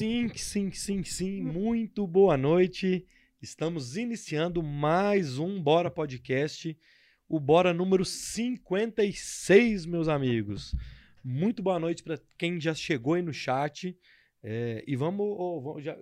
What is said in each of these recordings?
Sim, sim, sim, sim. Muito boa noite. Estamos iniciando mais um Bora Podcast, o Bora número 56, meus amigos. Muito boa noite para quem já chegou aí no chat. É, e vamos, oh, vamos já,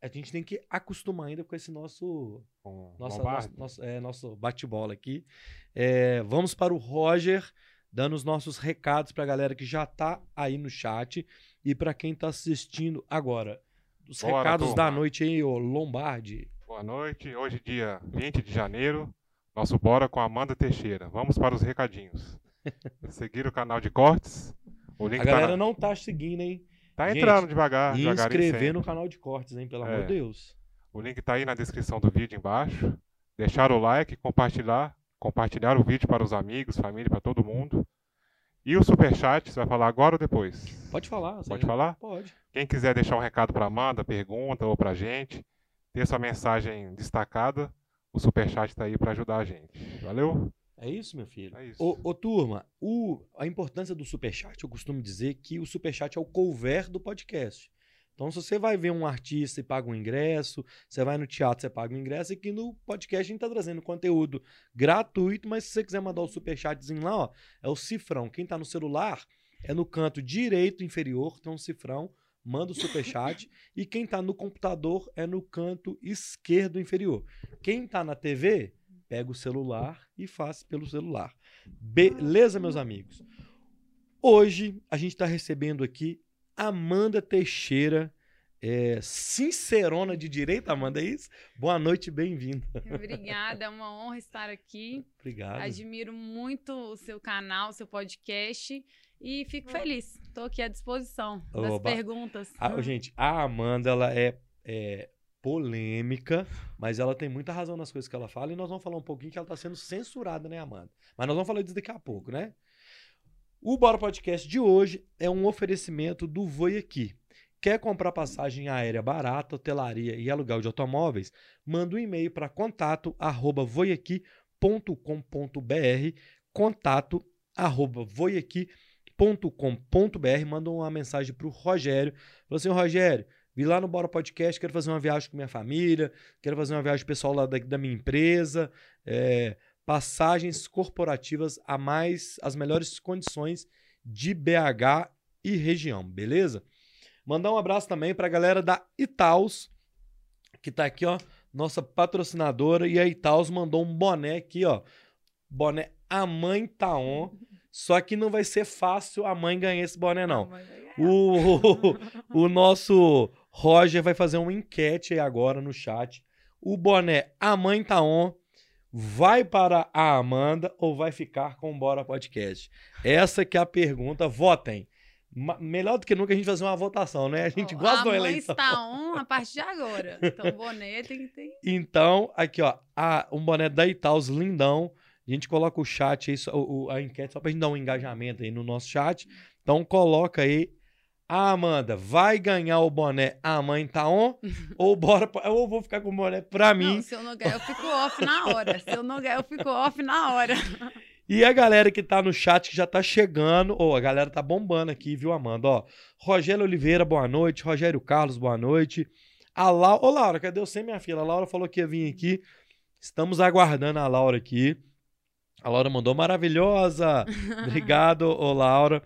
a gente tem que acostumar ainda com esse nosso Com nossa, nosso, nosso, é, nosso bate-bola aqui. É, vamos para o Roger, dando os nossos recados para a galera que já tá aí no chat e para quem tá assistindo agora. Os Bora, recados turma. da noite aí, ô Lombardi. Boa noite. Hoje, dia 20 de janeiro, nosso Bora com Amanda Teixeira. Vamos para os recadinhos. Seguir o canal de cortes. O link A tá, galera na- não tá seguindo, hein? tá Gente, entrando devagar, E inscrever no canal de cortes, hein? Pelo É. amor de Deus. O link tá aí na descrição do vídeo embaixo. Deixar o like, compartilhar, compartilhar o vídeo para os amigos, família, para todo mundo. E o superchat, você vai falar agora ou depois? Pode falar. Pode falar? Pode. Quem quiser deixar um recado para Amanda, pergunta ou para gente, ter sua mensagem destacada, o superchat está aí para ajudar a gente. Valeu? É isso, meu filho? É isso. Ô, ô, turma, o- a importância do superchat, eu costumo dizer que o superchat é o couvert do podcast. Então, se você vai ver um artista e paga um ingresso, você vai no teatro, você paga um ingresso, e aqui no podcast a gente tá trazendo conteúdo gratuito, mas se você quiser mandar o superchatzinho lá, ó, é o cifrão. Quem tá no celular é no canto direito inferior, tem um cifrão, manda o superchat, e quem tá no computador é no canto esquerdo inferior. Quem tá na TV, pega o celular e faz pelo celular. Beleza, meus amigos? Hoje a gente está recebendo aqui Amanda Teixeira, é, sincerona de direito, Amanda, é isso? Boa noite, bem-vinda. Obrigada, é uma honra estar aqui. Obrigado. Admiro muito o seu canal, o seu podcast e fico feliz. Estou aqui à disposição das Oba. perguntas. Ah, gente, a Amanda, ela é, é polêmica, mas ela tem muita razão nas coisas que ela fala e nós vamos falar um pouquinho que ela está sendo censurada, né, Amanda? Mas nós vamos falar disso daqui a pouco, né? O Bora Podcast de hoje é um oferecimento do Voi Aqui. Quer comprar passagem aérea barata, hotelaria e aluguel de automóveis? Manda um e-mail para contato arroba voiaqui.com.br contato arroba voiaqui.com.br Manda uma mensagem para o Rogério. Falou assim, Rogério, vi lá no Bora Podcast, quero fazer uma viagem com minha família, quero fazer uma viagem pessoal lá da, da minha empresa, é, passagens corporativas a mais, as melhores condições de BH e região, beleza? Mandar um abraço também para a galera da Itaus, que tá aqui, ó, nossa patrocinadora, e a Itaus mandou um boné aqui, ó, boné A Mãe Tá On, só que não vai ser fácil a mãe ganhar esse boné, não. Ganhar. O, o nosso Roger vai fazer uma enquete aí agora no chat. O boné A Mãe Tá On vai para a Amanda ou vai ficar com o Bora Podcast? Essa que é a pergunta. Votem. Ma- melhor do que nunca a gente fazer uma votação, né? A gente Ó, gosta a mãe eleição. está on a partir de agora. Então, o boné tem que ter. Então, aqui, ó, a- um boné da Itaus lindão. A gente coloca o chat aí, o- o- a enquete, só pra gente dar um engajamento aí no nosso chat. Então, coloca aí. A Amanda vai ganhar o boné A Mãe Tá On? ou bora pra- ou vou ficar com o boné pra mim? Não, se eu não ganhar, eu fico off na hora. Se eu não ganhar, eu fico off na hora. E a galera que tá no chat que já tá chegando, ou a galera tá bombando aqui, viu, Amanda? Ó, Rogério Oliveira, boa noite. Rogério Carlos, boa noite. A Laura, ô Laura, cadê você, minha filha? A Laura falou que ia vir aqui. Estamos aguardando a Laura aqui. A Laura mandou maravilhosa. Obrigado, ô Laura.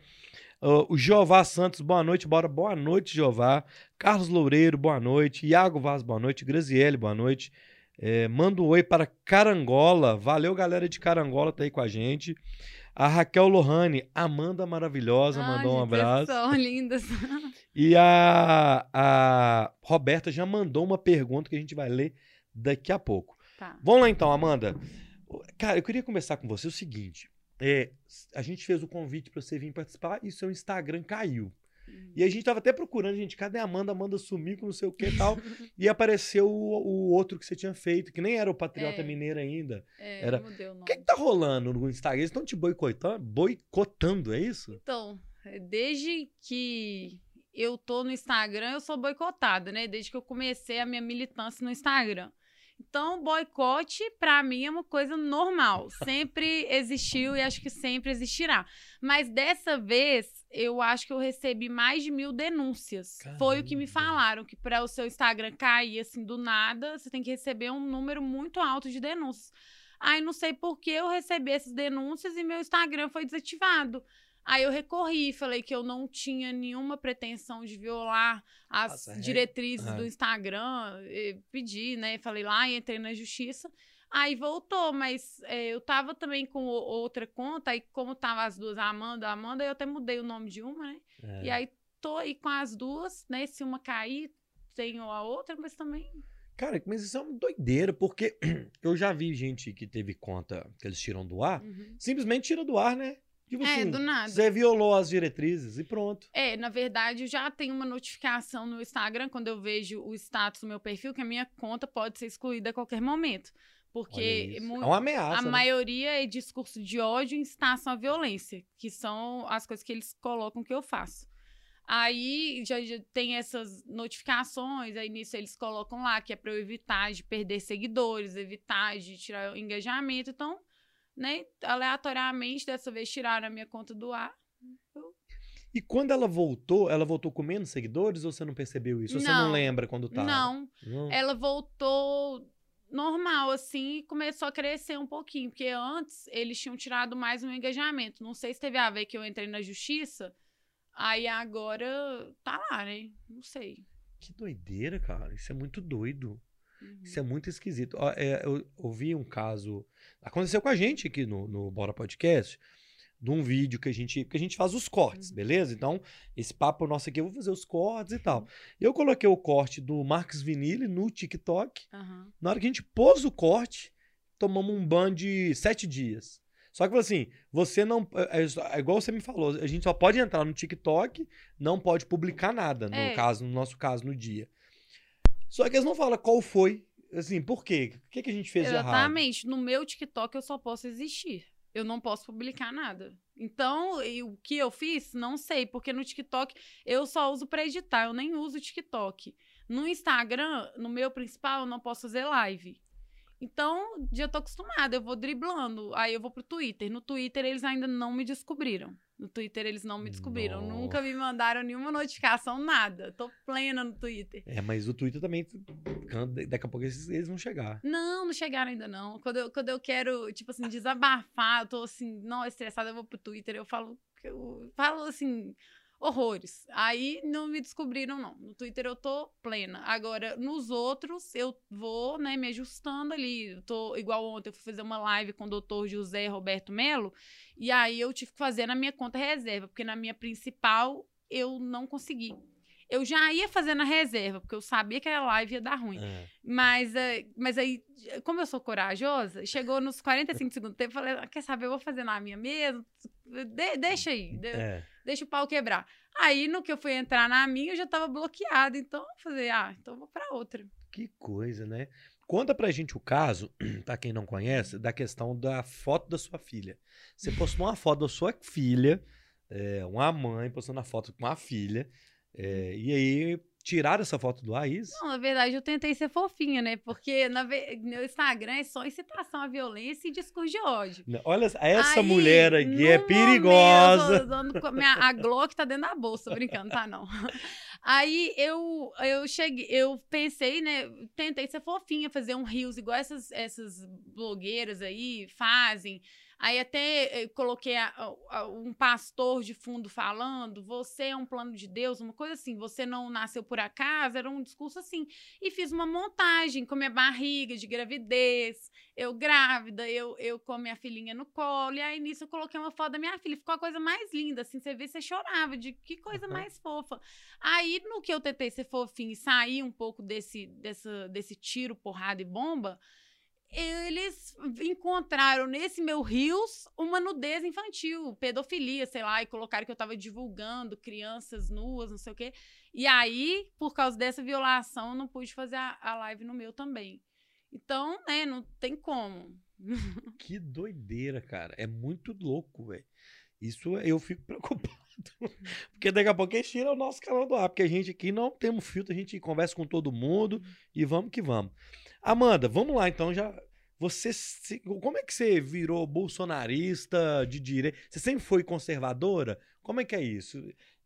Ô, o Jeová Santos, boa noite, bora. Boa noite, Jeová. Carlos Loureiro, boa noite. Iago Vaz, boa noite. Graziele, boa noite. É, manda um oi para Carangola. Valeu, galera de Carangola, tá aí com a gente. A Raquel Lohane, Amanda maravilhosa, mandou um abraço. São lindas. E a, a Roberta já mandou uma pergunta que a gente vai ler daqui a pouco. Tá. Vamos lá então, Amanda. Cara, eu queria conversar com você o seguinte. É, a gente fez o convite para você vir participar e seu Instagram caiu. E a gente tava até procurando, gente, cadê a Amanda? Amanda sumiu com não sei o que e tal. e apareceu o, o outro que você tinha feito, que nem era o Patriota É. Mineiro ainda. É, Era- o que, que tá rolando no Instagram? Eles estão te boicotando, boicotando, é isso? Então, desde que eu tô no Instagram, eu sou boicotada, né? Desde que eu comecei a minha militância no Instagram. Então, boicote, pra mim, é uma coisa normal. Sempre existiu e acho que sempre existirá. Mas dessa vez, eu acho que eu recebi mais de mil denúncias. Foi o que me Caramba. falaram, que para o seu Instagram cair assim do nada, você tem que receber um número muito alto de denúncias. Aí não sei por que eu recebi essas denúncias e meu Instagram foi desativado. Aí eu recorri, falei que eu não tinha nenhuma pretensão de violar as Nossa, é- diretrizes Ah. do Instagram, pedi, né? Falei lá e entrei na justiça. Aí voltou, mas é, eu tava também com outra conta, aí como tava as duas, a Amanda, a Amanda, eu até mudei o nome de uma, né? É. E aí tô aí com as duas, né? Se uma cair, tenho a outra, mas também. Cara, mas isso é uma doideira, porque eu já vi gente que teve conta que eles tiram do ar, Uhum. simplesmente tira do ar, né? Tipo É, assim, do nada. você violou as diretrizes e pronto. É, na verdade, eu já tenho uma notificação no Instagram quando eu vejo o status do meu perfil que a minha conta pode ser excluída a qualquer momento. Porque mu- é uma ameaça. a né? maioria é discurso de ódio e incitação à violência, que são as coisas que eles colocam que eu faço. Aí já, já tem essas notificações, aí nisso eles colocam lá que é para eu evitar de perder seguidores, evitar de tirar o engajamento. Então, né, aleatoriamente, dessa vez tiraram a minha conta do ar. E quando ela voltou, ela voltou com menos seguidores ou você não percebeu isso? Ou você não Não. lembra quando tava? Não, Não. ela voltou normal, assim, e começou a crescer um pouquinho, porque antes eles tinham tirado mais um engajamento. Não sei se teve a ver que eu entrei na justiça, aí agora tá lá, né? Não sei. Que doideira, cara. Isso é muito doido. Uhum. Isso é muito esquisito. É, eu ouvi um caso. Aconteceu com a gente aqui no, no Bora Podcast. De um vídeo que a gente. Que a gente faz os cortes, Uhum. beleza? Então, esse papo nosso aqui, eu vou fazer os cortes e tal. Eu coloquei o corte do Marcos Vinili no TikTok. Aham. Na hora que a gente pôs o corte, tomamos um ban de sete dias. Só que assim, você não. É, é igual você me falou, a gente só pode entrar no TikTok, não pode publicar nada, no É. caso, no nosso caso, no dia. Só que eles não falam qual foi. Assim, por quê? O que, que a gente fez de errado? Exatamente. No meu TikTok eu só posso existir. Eu não posso publicar nada. Então, o que eu fiz, não sei, porque no TikTok eu só uso pra editar, eu nem uso TikTok. No Instagram, no meu principal, eu não posso fazer live. Então, já tô acostumada, eu vou driblando. Aí eu vou pro Twitter. No Twitter, eles ainda não me descobriram. No Twitter, eles não me descobriram. Nossa. Nunca me mandaram nenhuma notificação, nada. Tô plena no Twitter. É, mas o Twitter também. Daqui a pouco eles, eles vão chegar. Não, não chegaram ainda não. Quando eu, quando eu quero, tipo assim, desabafar, eu tô assim, não, estressada, eu vou pro Twitter, eu falo, eu falo assim, horrores. Aí não me descobriram, não. No Twitter eu tô plena. Agora, nos outros, eu vou, né, me ajustando ali. Eu tô, igual ontem, eu fui fazer uma live com o doutor José Roberto Melo, e aí eu tive que fazer na minha conta reserva, porque na minha principal eu não consegui. Eu já ia fazer na reserva, porque eu sabia que a live ia dar ruim. É. Mas, eh, mas aí, como eu sou corajosa, chegou nos 45 segundos do tempo, falei, "Ah, quer saber, eu vou fazer na minha mesmo, De- deixa aí, de- É. deixa o pau quebrar. Aí, no que eu fui entrar na minha, eu já tava bloqueada, então eu falei, ah, então eu vou pra outra. Que coisa, né? Conta pra gente o caso, pra quem não conhece, da questão da foto da sua filha. Você postou uma foto da sua filha, é, uma mãe postando a foto com a filha, é, e aí tiraram essa foto do ar, isso? Não, na verdade, eu tentei ser fofinha, né? Porque na ve- meu Instagram é só incitação à violência e discurso de ódio. Não, Olha, essa Aí, mulher aqui no é momento, perigosa. eu com a, minha, a Glock tá dentro da bolsa, brincando, tá não. Aí eu, eu cheguei, eu pensei, né? Tentei ser fofinha, fazer um rios igual essas, essas blogueiras aí fazem. Aí até eh, coloquei a- a- um pastor de fundo falando: você é um plano de Deus, uma coisa assim, você não nasceu por acaso, era um discurso assim. E fiz uma montagem com minha barriga de gravidez, eu grávida, eu, eu com a minha filhinha no colo, e aí nisso eu coloquei uma foto da minha filha. Ficou a coisa mais linda, assim, você vê, você chorava, de que coisa Uhum. mais fofa. Aí, no que eu tentei ser fofinha e sair um pouco desse, dessa, desse tiro, porrada e bomba, eles encontraram nesse meu rios uma nudez infantil, pedofilia, sei lá, e colocaram que eu tava divulgando crianças nuas, não sei o quê. E aí, por causa dessa violação, eu não pude fazer a, a live no meu também. Então, né, não tem como. Que doideira, cara. É muito louco, velho. Isso eu fico preocupado. Porque daqui a pouco eles tiram o nosso canal do ar. Porque a gente aqui não temos filtro, a gente conversa com todo mundo e vamos que vamos. Amanda, vamos lá então. Já você, se- como é que você virou bolsonarista de direita? Você sempre foi conservadora? Como é que é isso?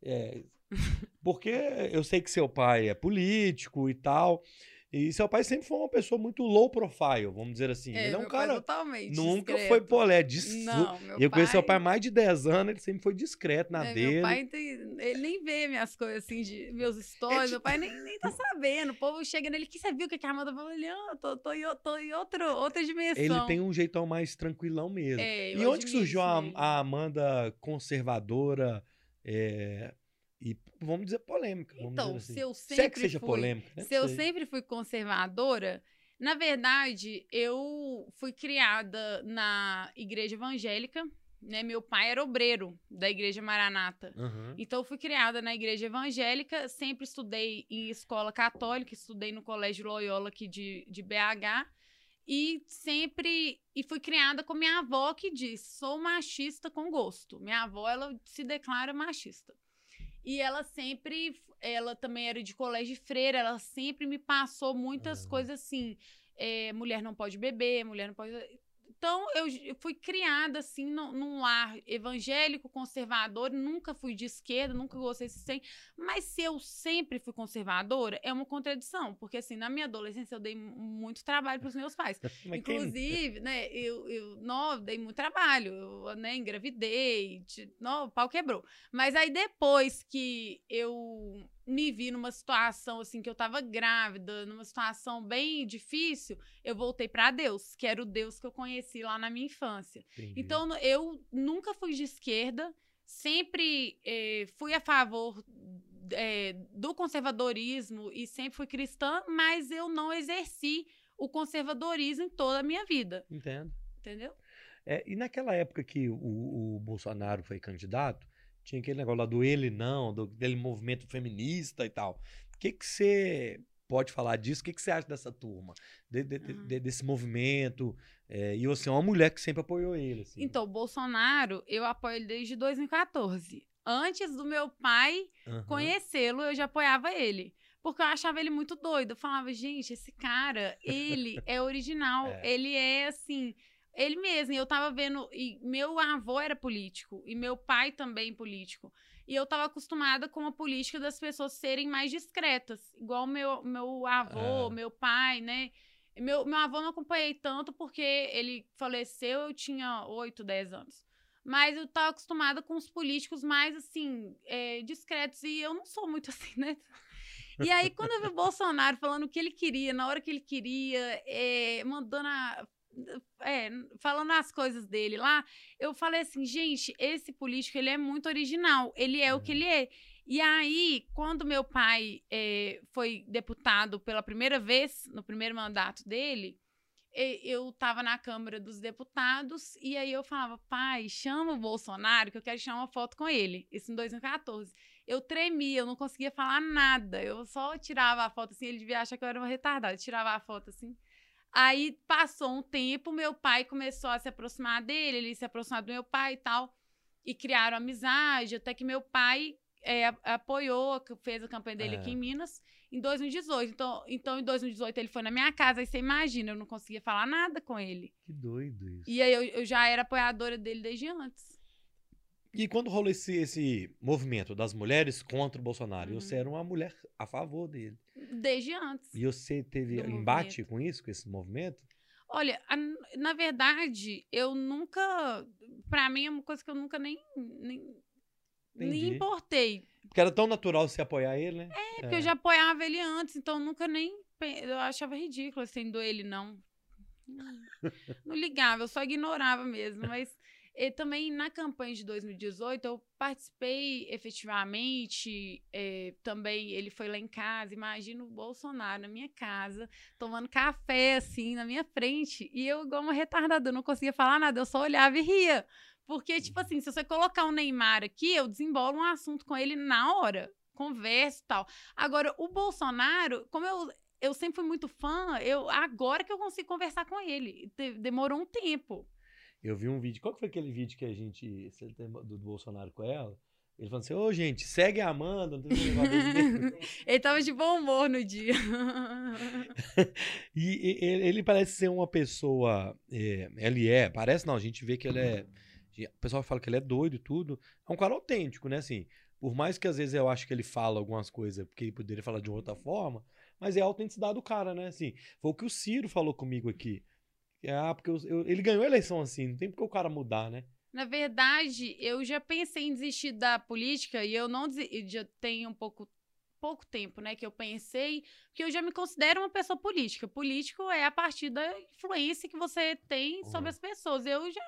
É, porque eu sei que seu pai é político e tal. E seu pai sempre foi uma pessoa muito low profile, vamos dizer assim. É, ele é um meu pai cara. totalmente Nunca discreto. foi polé. Dis... Não, meu eu conheço seu pai há mais de 10 anos, ele sempre foi discreto na É, dele. Meu pai tem, ele nem vê minhas coisas assim, de meus stories. Meu pai nem, nem tá sabendo. O povo chega nele, que você viu que a Amanda falou? Ele, ah, tô, tô, em, tô em outro, outra dimensão. Ele tem um jeitão mais tranquilão mesmo. É, e onde que surgiu a, a Amanda conservadora é, e, vamos dizer, polêmica? Vamos Então, dizer assim. se eu Se é sempre que seja fui, polêmica. né? se eu sempre fui conservadora, na verdade, eu fui criada na igreja evangélica, né? Meu pai era obreiro da igreja Maranata. Aham. Então, eu fui criada na igreja evangélica, sempre estudei em escola católica, estudei no Colégio Loyola aqui de, de BH. E sempre. E fui criada com minha avó que diz: sou machista com gosto. Minha avó, ela se declara machista. E ela sempre. Ela também era de colégio de freira, ela sempre me passou muitas Ah. coisas assim. é, mulher não pode beber, mulher não pode. Então, eu fui criada, assim, num, num lar evangélico, conservador, nunca fui de esquerda, nunca gostei de ser. Mas se eu sempre fui conservadora, é uma contradição, porque, assim, na minha adolescência eu dei mu- muito trabalho para os meus pais. Mas quem- Inclusive, né, eu, eu não, dei muito trabalho, eu, né, engravidei, não, o pau quebrou. Mas aí depois que eu me vi numa situação assim que eu tava grávida, numa situação bem difícil, eu voltei pra Deus, que era o Deus que eu conheci lá na minha infância. Entendi. Então eu nunca fui de esquerda, sempre eh, fui a favor eh, do conservadorismo e sempre fui cristã, mas eu não exerci o conservadorismo em toda a minha vida, Entendo. entendeu? É, e naquela época que o, o Bolsonaro foi candidato, tinha aquele negócio lá do ele não, do, dele movimento feminista e tal. O que que você pode falar disso? O que que você acha dessa turma? De- de- Aham. de- desse movimento? É, e você é uma mulher que sempre apoiou ele. Assim. Então, o Bolsonaro, eu apoio ele desde 2014. Antes do meu pai Aham. conhecê-lo, eu já apoiava ele. Porque eu achava ele muito doido. Eu falava, gente, esse cara, ele é original. É. Ele é assim, ele mesmo. Eu tava vendo. E meu avô era político. E meu pai também político. E eu tava acostumada com a política das pessoas serem mais discretas. Igual meu, meu avô, É. meu pai, né? Meu, meu avô não acompanhei tanto porque ele faleceu, eu tinha 8, 10 anos. Mas eu tava acostumada com os políticos mais, assim, é, discretos. E eu não sou muito assim, né? E aí, quando eu vi o Bolsonaro falando o que ele queria, na hora que ele queria, é, mandando a. é, falando as coisas dele lá, eu falei assim, gente, esse político, ele é muito original. Ele é o que ele é. E aí, quando meu pai é, foi deputado pela primeira vez, no primeiro mandato dele, eu tava na Câmara dos Deputados e aí eu falava, pai, chama o Bolsonaro que eu quero tirar uma foto com ele. Isso em 2014. Eu tremia, eu não conseguia falar nada. Eu só tirava a foto assim, ele devia achar que eu era uma retardada. Eu tirava a foto assim. Aí passou um tempo, meu pai começou a se aproximar dele, ele se aproximou do meu pai e tal. E criaram amizade, até que meu pai é, apoiou, fez a campanha dele É. aqui em Minas em 2018. Então, então, em 2018, ele foi na minha casa, aí você imagina, eu não conseguia falar nada com ele. Que doido isso. E aí eu, eu já era apoiadora dele desde antes. E quando rolou esse, esse movimento das mulheres contra o Bolsonaro, Uhum. você era uma mulher a favor dele. Desde antes. E você teve embate com isso, com esse movimento? Olha, a- na verdade, eu nunca. Pra mim é uma coisa que eu nunca nem. nem, nem importei. Porque era tão natural você apoiar ele, né? É porque eu já apoiava ele antes, então eu nunca nem. Eu achava ridículo sendo ele. Não- Não ligava, eu só ignorava mesmo. Mas e também na campanha de 2018 eu participei efetivamente. eh, também ele foi lá em casa. Imagina o Bolsonaro na minha casa, tomando café assim na minha frente. E eu, igual uma retardada, não conseguia falar nada, eu só olhava e ria. Porque, tipo assim, se você colocar o Neymar aqui, eu desenbolo um assunto com ele na hora. Converso e tal. Agora, o Bolsonaro, como eu, eu sempre fui muito fã, eu agora que eu consigo conversar com ele. De- demorou um tempo. Eu vi um vídeo. Qual que foi aquele vídeo que a gente. Do, Bolsonaro com ela? Ele falou assim, ô gente, segue a Amanda. Não tem. Ele tava de bom humor no dia. e, e- ele, ele parece ser uma pessoa. é, ele é, parece não, a gente vê que ele é. O pessoal fala que ele é doido e tudo. É um cara autêntico, né? Assim, por mais que às vezes eu acho que ele fala algumas coisas porque ele poderia falar de outra forma, mas é a autenticidade do cara, né? Assim, foi o que o Ciro falou comigo aqui. Ah, porque eu- eu- ele ganhou a eleição assim, não tem porque o cara mudar, né? Na verdade, eu já pensei em desistir da política e eu não desi- eu já tenho um pouco pouco tempo, né, que eu pensei, porque eu já me considero uma pessoa política. Político é a partir da influência que você tem sobre Uhum. as pessoas. Eu já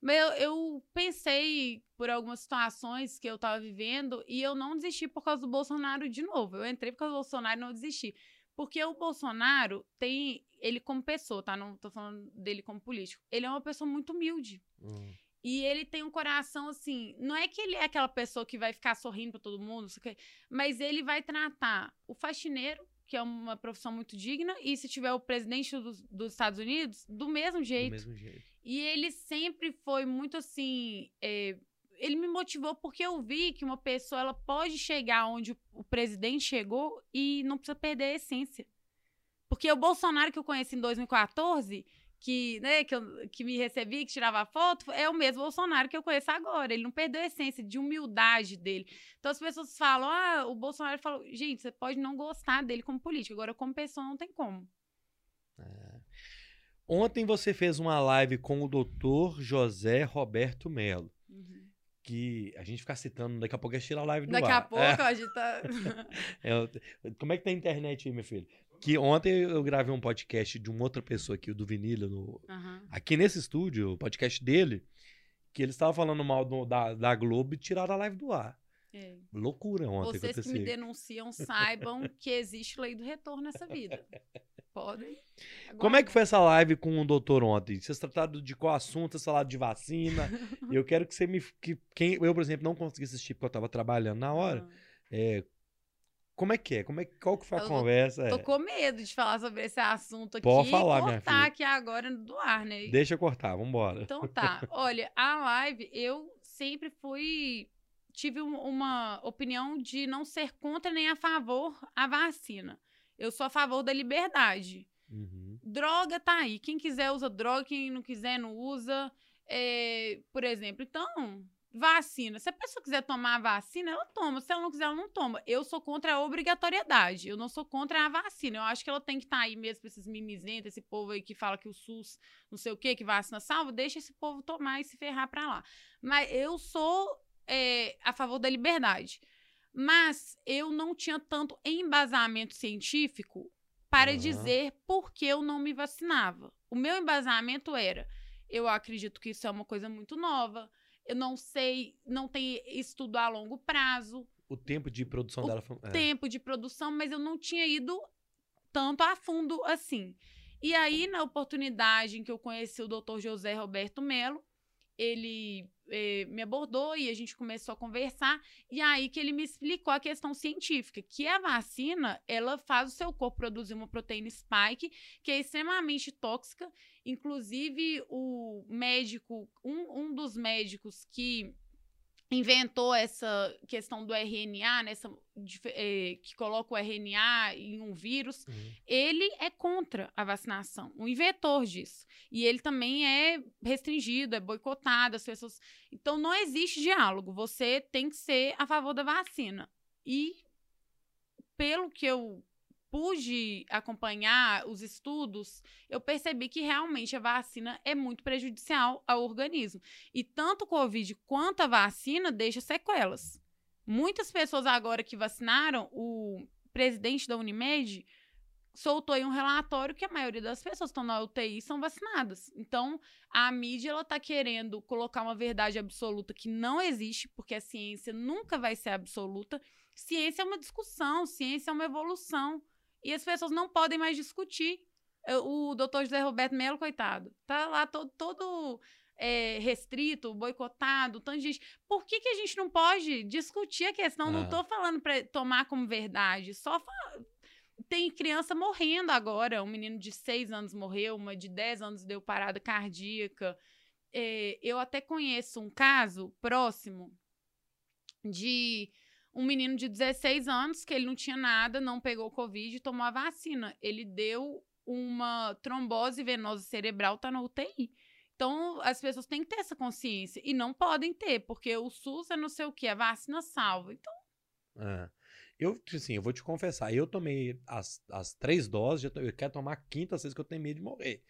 eu, eu pensei por algumas situações que eu tava vivendo e eu não desisti por causa do Bolsonaro de novo. Eu entrei por causa do Bolsonaro e não desisti. Porque o Bolsonaro tem ele como pessoa, tá? Não tô falando dele como político. Ele é uma pessoa muito humilde. Hum. E ele tem um coração assim. Não é que ele é aquela pessoa que vai ficar sorrindo pra todo mundo, não sei o quê, mas ele vai tratar o faxineiro, que é uma profissão muito digna, e se tiver o presidente dos, dos Estados Unidos, do mesmo Do jeito. mesmo jeito. E ele sempre foi muito assim. é, ele me motivou porque eu vi que uma pessoa ela pode chegar onde o, presidente chegou e não precisa perder a essência. Porque o Bolsonaro que eu conheci em 2014, que, né, que, eu- que me recebi, que tirava foto, é o mesmo Bolsonaro que eu conheço agora. Ele não perdeu a essência de humildade dele. Então as pessoas falam, ah, o Bolsonaro falou, gente, você pode não gostar dele como político, agora como pessoa não tem como. Ontem você fez uma live com o doutor José Roberto Melo. Que a gente ficar citando, daqui a pouco é tirar a live do Daqui ar. a pouco É. a gente tá. É, como é que tá a internet aí, meu filho? Que ontem eu gravei um podcast de uma outra pessoa aqui, o do Vinilo, no, Aham. aqui nesse estúdio, o podcast dele, que ele estava falando mal do- da, da Globo e tiraram a live do ar. É. Loucura ontem Vocês que me denunciam saibam que existe lei do retorno nessa vida. Podem. Como é que foi essa live com o doutor ontem? Vocês trataram de qual assunto? Vocês falaram de vacina? eu quero que você me. Que, quem, eu, por exemplo, não consegui assistir porque eu estava trabalhando na hora. É, como é que é? Como é, qual que foi a Eu conversa? É, Tô com medo de falar sobre esse assunto aqui Pode falar, minha cortar filha. aqui agora do ar, né? Deixa eu cortar, vambora. Então tá. Olha, a live, eu sempre fui. Tive um- uma opinião de não ser contra nem a favor a vacina. Eu sou a favor da liberdade. Uhum. Droga tá aí. Quem quiser usa droga, quem não quiser não usa. É, por exemplo, então, vacina. Se a pessoa quiser tomar a vacina, ela toma. Se ela não quiser, ela não toma. Eu sou contra a obrigatoriedade. Eu não sou contra a vacina. Eu acho que ela tem que estar aí mesmo pra esses mimizentos, esse povo aí que fala que o SUS não sei o quê, que vacina salva. Deixa esse povo tomar e se ferrar pra lá. Mas eu sou é, a favor da liberdade. Mas eu não tinha tanto embasamento científico para Aham. dizer por que eu não me vacinava. O meu embasamento era: eu acredito que isso é uma coisa muito nova, eu não sei, não tem estudo a longo prazo, O tempo de produção O dela foi. é. tempo de produção, mas eu não tinha ido tanto a fundo assim. E aí, na oportunidade em que eu conheci o Dr. José Roberto Melo, ele eh, me abordou e a gente começou a conversar. E aí que ele me explicou a questão científica, que a vacina, ela faz o seu corpo produzir uma proteína spike, que é extremamente tóxica. Inclusive, o médico, um, um dos médicos que inventou essa questão do RNA, nessa, dif- eh, que coloca o RNA em um vírus, Uhum. ele é contra a vacinação, o inventor disso. E ele também é restringido, é boicotado, as pessoas. Então não existe diálogo. Você tem que ser a favor da vacina. E pelo que eu pude acompanhar os estudos, eu percebi que realmente a vacina é muito prejudicial ao organismo. E tanto o Covid quanto a vacina deixa sequelas. Muitas pessoas agora que vacinaram, o presidente da Unimed soltou aí um relatório que a maioria das pessoas que estão na UTI são vacinadas. Então, a mídia ela tá querendo colocar uma verdade absoluta que não existe, porque a ciência nunca vai ser absoluta. Ciência é uma discussão, ciência é uma evolução. E as pessoas não podem mais discutir. Eu- O doutor José Roberto Melo, coitado, tá lá todo, todo é, restrito, boicotado, tanto de gente. Por que, que a gente não pode discutir a questão? Não Ah. tô falando para tomar como verdade, só tem criança morrendo agora. Um menino de 6 anos morreu, uma de 10 anos deu parada cardíaca. É, eu até conheço um caso próximo de um menino de 16 anos que ele não tinha nada, não pegou Covid e tomou a vacina. Ele deu uma trombose venosa cerebral, tá na UTI. Então, as pessoas têm que ter essa consciência. E não podem ter, porque o SUS é não sei o que, a vacina salva. Então. É. Eu, assim, eu vou te confessar, eu tomei as, as três doses, tô- eu quero tomar a quinta, às vezes que eu tenho medo de morrer.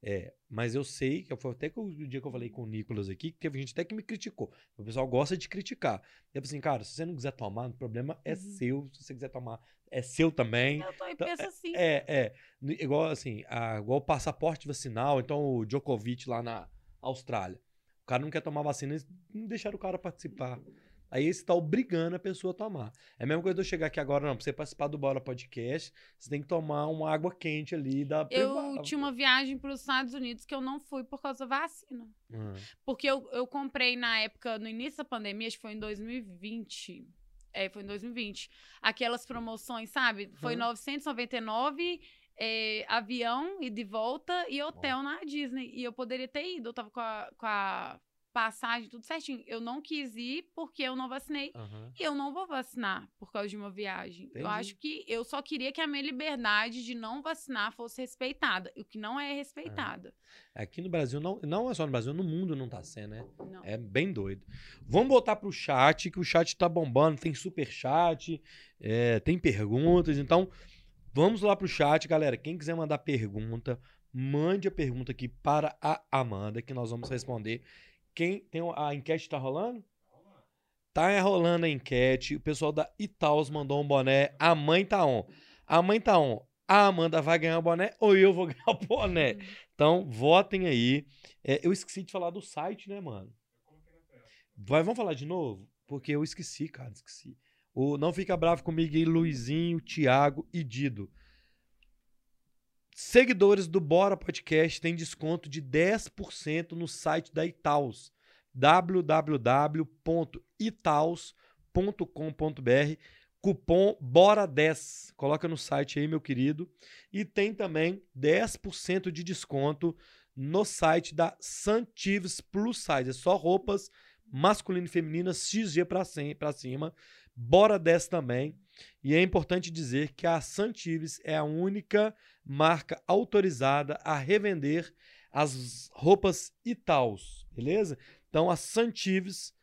É, mas eu sei, que foi até que o dia que eu falei com o Nicolas aqui, que teve gente até que me criticou. O pessoal gosta de criticar. Eu assim, cara, se você não quiser tomar, o problema é Uhum. seu. Se você quiser tomar, é seu também. Eu tô aí Então, penso assim. É, é. N- Igual assim, a- igual o passaporte vacinal, então o Djokovic lá na Austrália. O cara não quer tomar vacina, eles não deixaram o cara participar. Aí você tá obrigando a pessoa a tomar. É a mesma coisa de eu chegar aqui agora, não, pra você participar do Bora Podcast, você tem que tomar uma água quente ali da Eu privada. tinha uma viagem para os Estados Unidos que eu não fui por causa da vacina. Ah, Porque eu, eu comprei na época, no início da pandemia, acho que foi em 2020. É, foi em 2020. Aquelas promoções, sabe? Foi Uhum. 999, é, avião e de volta e hotel na Disney. E eu poderia ter ido, eu tava com a, com a passagem, tudo certinho. Eu não quis ir porque eu não vacinei. aham. E eu não vou vacinar por causa de uma viagem. Entendi. Eu acho que eu só queria que a minha liberdade de não vacinar fosse respeitada. O que não é respeitada. Aqui no Brasil, não, não é só no Brasil, no mundo não tá sendo, né? Não. É bem doido. Vamos voltar pro chat, que o chat tá bombando. Tem super chat, é, tem perguntas. Então, vamos lá pro chat, galera. Quem quiser mandar pergunta, mande a pergunta aqui para a Amanda, que nós vamos responder. Quem tem a enquete tá rolando? Tá rolando a enquete. O pessoal da Itaus mandou um boné. A mãe tá on. A mãe tá on. A Amanda vai ganhar o boné ou eu vou ganhar o boné? Então, votem aí. É, eu esqueci de falar do site, né, mano? Vai, vamos falar de novo? Porque eu esqueci, cara, esqueci. O Não Fica Bravo comigo aí, Luizinho, Thiago e Dido. Seguidores do Bora Podcast têm desconto de 10% no site da Itaus. www.itaus.com.br Cupom BORA10. Coloca no site aí, meu querido. E tem também 10% de desconto no site da Santives Plus Size. É só roupas masculino e feminina, XG pra cima. Bora 10 também. E é importante dizer que a Santives é a única marca autorizada a revender as roupas Itaus, beleza? Então a Santives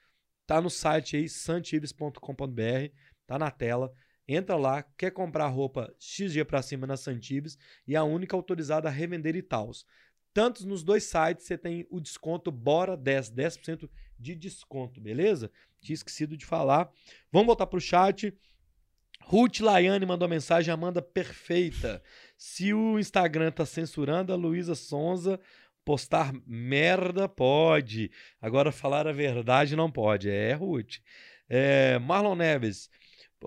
tá no site aí, santives.com.br, tá na tela. Entra lá, quer comprar roupa XG pra cima na Santives e é a única autorizada a revender Itaus. Tanto nos dois sites você tem o desconto Bora 10, 10% de desconto, beleza? Tinha esquecido de falar. Vamos voltar pro chat. Ruth Laiane mandou mensagem, Amanda perfeita. Se o Instagram tá censurando a Luísa Sonza, postar merda pode. Agora falar a verdade não pode. É, Ruth. É, Marlon Neves.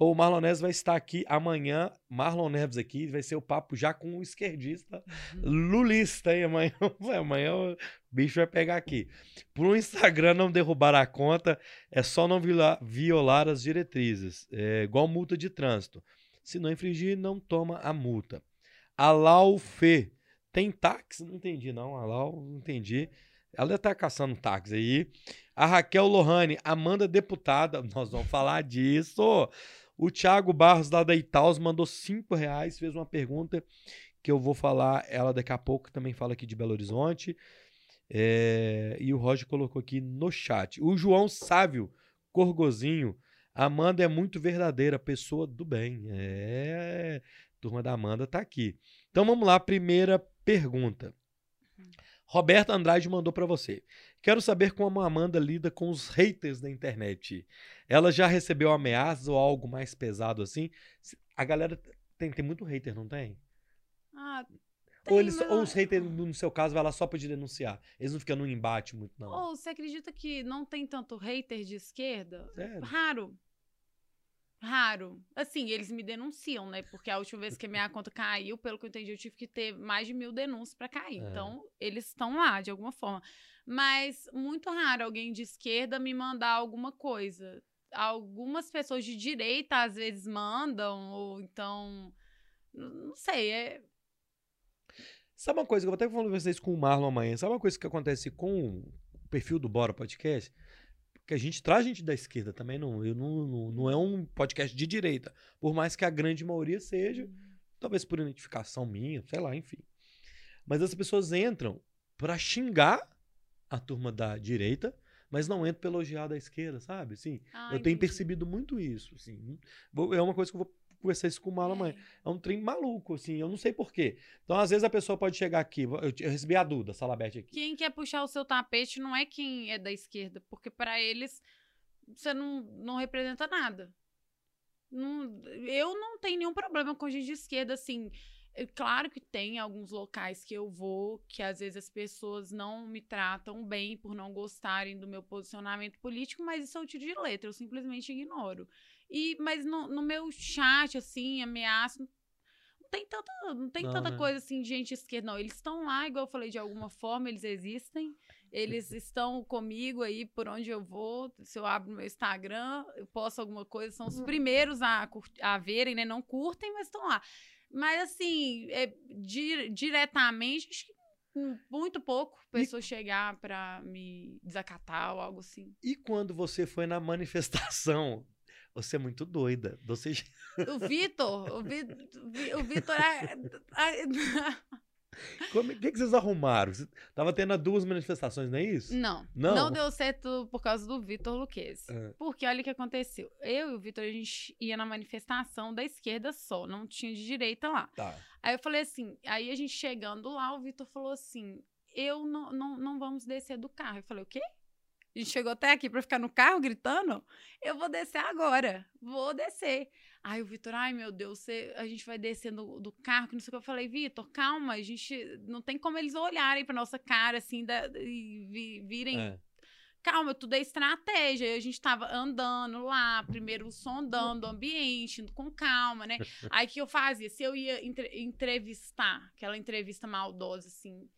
O Marlon Neves vai estar aqui amanhã. Marlon Neves aqui vai ser o papo já com o esquerdista lulista, hein? Amanhã, amanhã o bicho vai pegar aqui. Um Instagram não derrubar a conta, é só não violar, violar as diretrizes. É igual multa de trânsito. Se não infringir, não toma a multa. Alau Fê. Tem táxi? Não entendi, não. Alau, não entendi. Ela tá caçando táxi aí. A Raquel Lohane, Amanda deputada. Nós vamos falar disso. O Thiago Barros, lá da Itaus, mandou cinco reais, fez uma pergunta que eu vou falar ela daqui a pouco, também fala aqui de Belo Horizonte. É, e o Roger colocou aqui no chat. O João Sávio Corgozinho. Amanda é muito verdadeira, pessoa do bem. É, turma da Amanda tá aqui. Então vamos lá, primeira pergunta. Roberta Andrade mandou para você. Quero saber como a Amanda lida com os haters da internet. Ela já recebeu ameaças ou algo mais pesado assim? A galera tem, tem muito hater, não tem? Ah, Ou, tem, eles, mas ou os haters, no seu caso, vai lá só pra te denunciar. Eles não ficam num embate muito, não. Ou você acredita que não tem tanto hater de esquerda? Sério? Raro. Raro. Assim, eles me denunciam, né? Porque a última vez que a minha conta caiu, pelo que eu entendi, eu tive que ter mais de mil denúncias pra cair. É. Então, eles estão lá, de alguma forma. Mas muito raro alguém de esquerda me mandar alguma coisa. Algumas pessoas de direita, às vezes, mandam, ou então. Não sei, é. Sabe uma coisa que eu vou até falar com vocês com o Marlon amanhã? Sabe uma coisa que acontece com o perfil do Bora Podcast? Que a gente traz gente da esquerda também, não, eu não, não, não é um podcast de direita, por mais que a grande maioria seja, talvez por identificação minha, sei lá, enfim. Mas as pessoas entram para xingar a turma da direita, mas não entram para elogiar da esquerda, sabe? Assim, Ah, eu tenho entendi. percebido muito isso, assim. Vou- É uma coisa que eu vou conversar isso com o amanhã. É. É um trem maluco, assim, eu não sei porquê. Então, às vezes, a pessoa pode chegar aqui, eu, eu recebi a Duda Salabete aqui. Quem quer puxar o seu tapete não é quem é da esquerda, porque para eles você não, não representa nada. Não- eu não tenho nenhum problema com gente de esquerda, assim. É claro que tem alguns locais que eu vou que às vezes as pessoas não me tratam bem por não gostarem do meu posicionamento político, mas isso eu tiro de letra, eu simplesmente ignoro. E, mas no, no meu chat, assim, ameaça, não tem tanta, não tem Não, tanta né? coisa assim de gente esquerda, não. Eles estão lá, igual eu falei, de alguma forma, eles existem. Eles estão comigo aí por onde eu vou. Se eu abro meu Instagram, eu posto alguma coisa, são os primeiros a, a verem, né? Não curtem, mas estão lá. Mas assim, é, di- diretamente, acho que hum, muito pouco pessoa chegar pra me desacatar ou algo assim. E quando você foi na manifestação? Você é muito doida. Você O Vitor, o Vitor, o Vitor é- é- Como- O que, que vocês arrumaram? Você tava tendo duas manifestações, não é isso? Não, Não? não, deu certo por causa do Vitor Luquezzi. É. Porque olha o que aconteceu. Eu e o Vitor, a gente ia na manifestação da esquerda só, não tinha de direita lá. Tá. Aí eu falei assim, aí a gente chegando lá, o Vitor falou assim: eu não, não, não vamos descer do carro. Eu falei, o quê? A gente chegou até aqui pra ficar no carro gritando? Eu vou descer agora. Vou descer. Aí o Vitor, ai meu Deus, você- a gente vai descer do, carro, que não sei o que. Eu falei, Vitor, calma, a gente. Não tem como eles olharem pra nossa cara assim da- e vi- virem É. calma, tudo é estratégia. Aí a gente tava andando lá, primeiro sondando o ambiente, indo com calma, né? Aí o que eu fazia? Se eu ia entre- entrevistar, aquela entrevista maldosa, assim,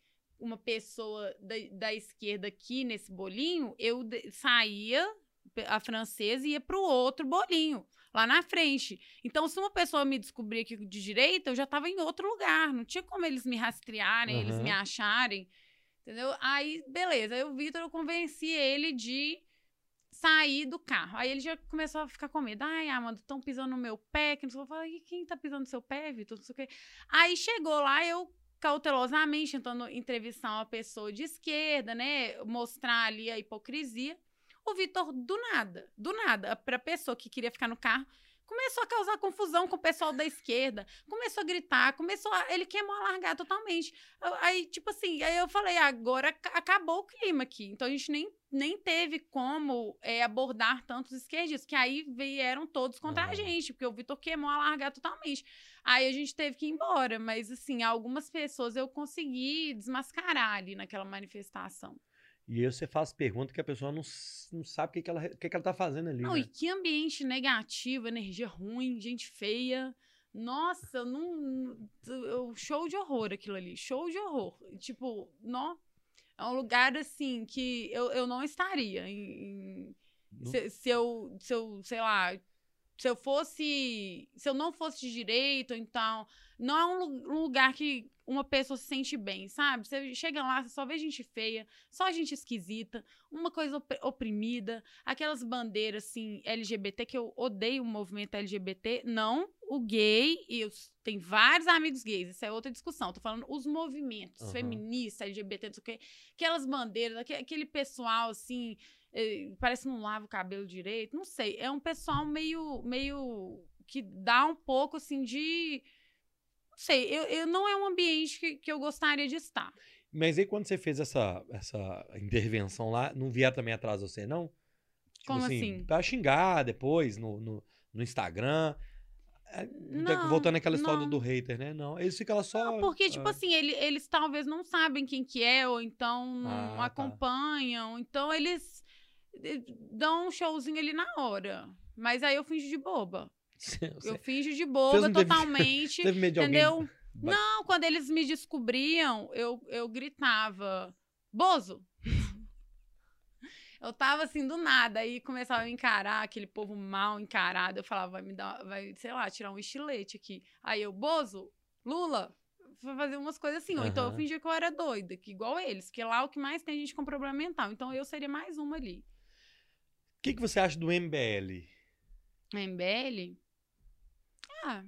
uma pessoa da, da esquerda aqui nesse bolinho, eu saía, a francesa, e ia pro outro bolinho. Lá na frente. Então, se uma pessoa me descobrir aqui de direita, eu já tava em outro lugar. Não tinha como eles me rastrearem, eles Aham. me acharem. Entendeu? Aí, beleza. Aí o Vitor, eu convenci ele de sair do carro. Aí ele já começou a ficar com medo. Ai, Amanda, estão pisando no meu pé. Que não sei o que. Eu falei, quem tá pisando no seu pé, Vitor? Não sei o quê. Aí chegou lá, eu cautelosamente tentando entrevistar uma pessoa de esquerda, né? Mostrar ali a hipocrisia. O Vitor, do nada, do nada, pra pessoa que queria ficar no carro, começou a causar confusão com o pessoal da esquerda, começou a gritar, começou a. Ele queimou a largar totalmente. Aí, tipo assim, aí eu falei, agora ac- acabou o clima aqui. Então a gente nem, nem teve como é, abordar tantos esquerdistas, que aí vieram todos contra a Aham. gente, porque o Vitor queimou a largar totalmente. Aí a gente teve que ir embora, mas assim, algumas pessoas eu consegui desmascarar ali naquela manifestação. E aí você faz pergunta que a pessoa não, não sabe o que, que, ela, o que, que ela tá fazendo ali. Não, né? e que ambiente negativo, energia ruim, gente feia. Nossa, não. Show de horror aquilo ali. Show de horror. Tipo, não. É um lugar assim que eu, eu não estaria. em- em- se, se eu, se eu, sei lá, se eu fosse. Se eu não fosse de direito, então. Não é um lu- lugar que uma pessoa se sente bem, sabe? Você chega lá, você só vê gente feia, só gente esquisita, uma coisa op- oprimida, aquelas bandeiras assim, LGBT, que eu odeio o movimento LGBT, não o gay, e eu tem vários amigos gays, isso é outra discussão. Tô falando os movimentos Aham. feministas, LGBT, não sei o quê, aquelas bandeiras, aque- aquele pessoal assim, eh, parece que não lava o cabelo direito, não sei. É um pessoal meio, meio que dá um pouco assim de. Não sei, eu, eu não é um ambiente que, que eu gostaria de estar. Mas aí quando você fez essa, essa intervenção lá, não vieram também atrás de você, não? Tipo Como assim? Pra xingar depois no, no, no Instagram. É, Não, voltando àquela história não. do hater, né? Não, eles ficam lá só. Não, porque, tipo ah, assim, ele- eles talvez não sabem quem que é, ou então não Ah, tá. acompanham. Então, eles eh, dão um showzinho ali na hora. Mas aí eu finjo de boba. Eu finjo de boba não totalmente. teve medo de alguém. entendeu? Ba- Não, quando eles me descobriam, eu, eu gritava, Bozo! eu tava assim, do nada, aí começava a encarar, aquele povo mal encarado, eu falava, vai me dar, vai, sei lá, tirar um estilete aqui. Aí eu, Bozo, Lula, vai fazer umas coisas assim. Ou então eu fingia que eu era doida, que igual eles, que lá o que mais tem é gente com problema mental. Então eu seria mais uma ali. que, que você acha do MBL? MBL? Ah,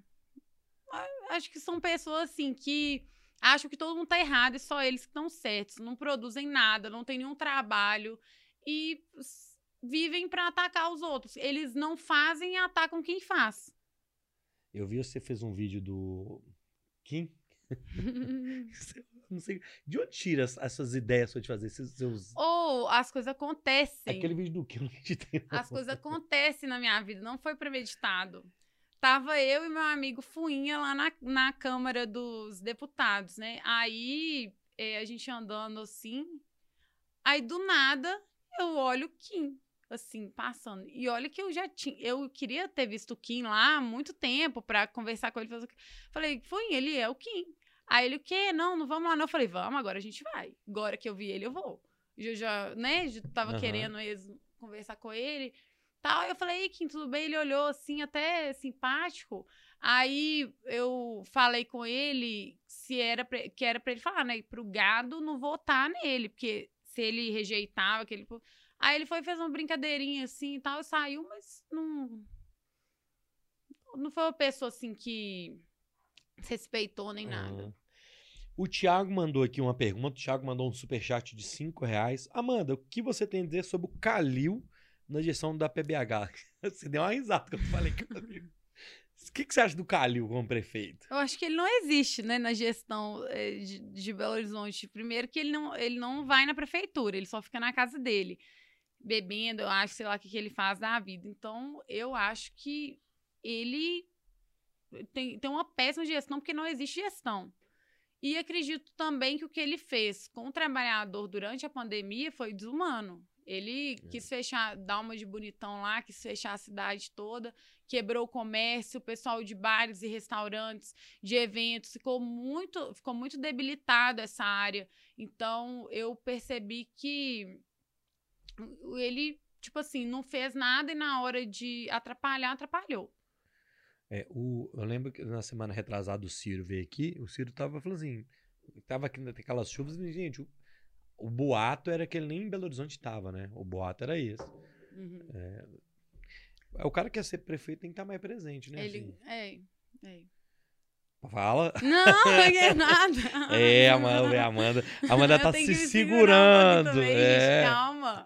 acho que são pessoas assim que acham que todo mundo tá errado e só eles que estão certos. Não produzem nada, não tem nenhum trabalho e vivem pra atacar os outros. Eles não fazem e atacam quem faz. Eu vi você fez um vídeo do Kim. Não sei. De onde tira as- essas ideias suas de fazer esses seus. Ou as coisas acontecem. Aquele vídeo do Kim, eu não acreditei. não. As coisas acontecem na minha vida, não foi premeditado. Tava eu e meu amigo Fuinha lá na, na Câmara dos Deputados, né? Aí eh, a gente andando assim, aí do nada eu olho o Kim, assim, passando. E olha que eu já tinha, eu queria ter visto o Kim lá há muito tempo pra conversar com ele. fazer. Falei, Fuinha, ele é o Kim. Aí ele, o quê? Não, não vamos lá não. Eu falei, vamos, agora a gente vai. Agora que eu vi ele, eu vou. Eu já, né, já tava Aham. querendo mesmo conversar com ele tal. Eu falei, "Ei, Kim, tudo bem? Ele olhou assim, até simpático. Aí eu falei com ele se era pra- que era pra ele falar, né? Pro gado não votar nele, porque se ele rejeitava aquele. Aí ele foi e fez uma brincadeirinha assim e tal, e saiu, mas não. Não foi uma pessoa assim que respeitou nem nada. Ah. O Thiago mandou aqui uma pergunta. O Thiago mandou um superchat de 5 reais. Amanda, o que você tem a dizer sobre o Calil na gestão da PBH? Você deu uma risada quando eu falei. O que, que você acha do Calil como prefeito? Eu acho que ele não existe, né, na gestão eh, de, de Belo Horizonte. Primeiro que ele não, ele não vai na prefeitura, ele só fica na casa dele, bebendo, eu acho, sei lá o que, que ele faz da vida. Então, eu acho que ele tem, tem uma péssima gestão, porque não existe gestão. E acredito também que o que ele fez com o trabalhador durante a pandemia foi desumano. Ele quis fechar, dar uma de bonitão lá, quis fechar a cidade toda, quebrou o comércio, o pessoal de bares e restaurantes, de eventos, ficou muito, ficou muito debilitado essa área. Então, eu percebi que ele, tipo assim, não fez nada e na hora de atrapalhar, atrapalhou. É, o, eu lembro que na semana retrasada o Ciro veio aqui, o Ciro tava falando assim, tava aqui naquelas chuvas, gente, o, o boato era que ele nem em Belo Horizonte tava, né? O boato era esse. Uhum. É, o cara que quer ser prefeito tem que estar mais presente, né? Ele, assim? é, é. Fala. Não, não é nada. É, Amanda, a Amanda, a Amanda tá se segurando. também, é. gente, calma.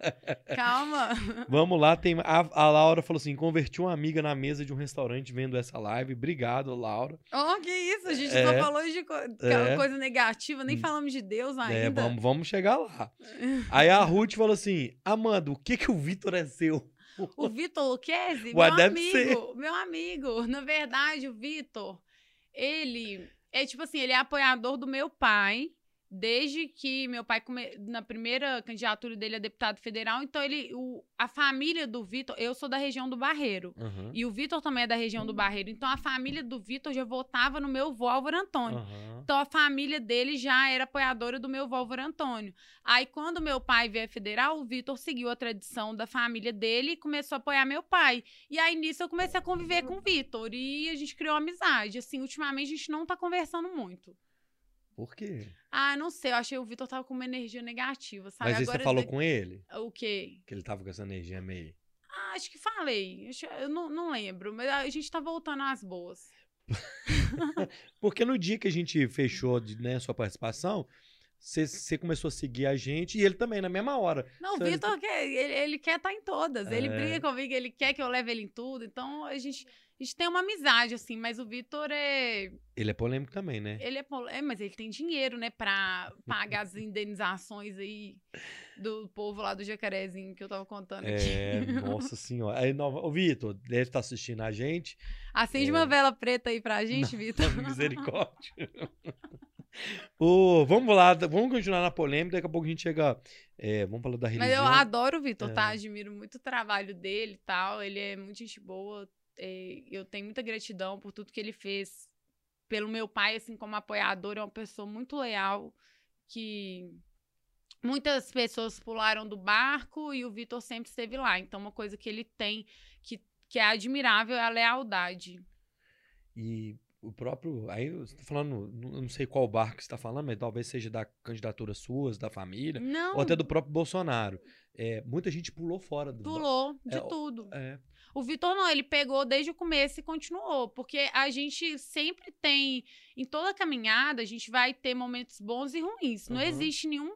Calma. Vamos lá, tem a, a Laura falou assim: converti uma amiga na mesa de um restaurante vendo essa live. Obrigado, Laura. Oh, que isso? A gente É. só falou de co- É. coisa negativa, nem Hum. falamos de Deus ainda. É, vamos, vamos chegar lá. Aí a Ruth falou assim: Amanda, o que que o Vitor é seu? O Vitor Luquezzi, meu amigo, meu amigo. Na verdade, o Vitor, ele é tipo assim, ele é apoiador do meu pai, desde que meu pai, come... na primeira candidatura dele a deputado federal, então ele, o... a família do Vitor, eu sou da região do Barreiro. Aham, E o Vitor também é da região do Barreiro. Então a família do Vitor já votava no meu vô Álvaro Antônio. aham. Então a família dele já era apoiadora do meu vô Álvaro Antônio. Aí quando meu pai veio a federal, o Vitor seguiu a tradição da família dele e começou a apoiar meu pai. E aí nisso eu comecei a conviver com o Vitor e a gente criou amizade. Assim, ultimamente a gente não tá conversando muito. Por quê? Ah, não sei, eu achei que o Vitor tava com uma energia negativa, sabe? Mas Agora você falou com ele? o quê? Que ele tava com essa energia meio. Ah, acho que falei. Eu não, não lembro, mas a gente tá voltando às boas. Porque no dia que a gente fechou né, sua participação, você- começou a seguir a gente e ele também, na mesma hora. Não, o Vitor quer, ele, ele quer estar em todas. Ele É. briga comigo, ele quer que eu leve ele em tudo. Então a gente, a gente tem uma amizade, assim, mas o Vitor é. Ele é polêmico também, né? Ele é, pol- é, mas ele tem dinheiro, né, pra pagar as indenizações aí do povo lá do Jacarezinho que eu tava contando aqui. É, nossa senhora. Aí, nova... Ô, Vitor, deve estar assistindo a gente. Acende é. uma vela preta aí pra gente, Vitor. Misericórdia. Ô, vamos lá, vamos continuar na polêmica. Daqui a pouco a gente chega. é, vamos falar da religião. Mas eu adoro o Vitor, É. tá? Admiro muito o trabalho dele e tal. Ele é muito gente boa. É, eu tenho muita gratidão por tudo que ele fez pelo meu pai, assim, como apoiador. É uma pessoa muito leal, que muitas pessoas pularam do barco e o Vitor sempre esteve lá. Então, uma coisa que ele tem que, que é admirável é a lealdade. E o próprio. Aí você tá falando, não não sei qual barco você tá falando, mas talvez seja da candidatura suas, da família, Não, ou até do próprio Bolsonaro. É, muita gente pulou fora do. pulou de É, tudo. É, O Vitor não, ele pegou desde o começo e continuou, porque a gente sempre tem, em toda caminhada, a gente vai ter momentos bons e ruins. Não Uhum. existe nenhum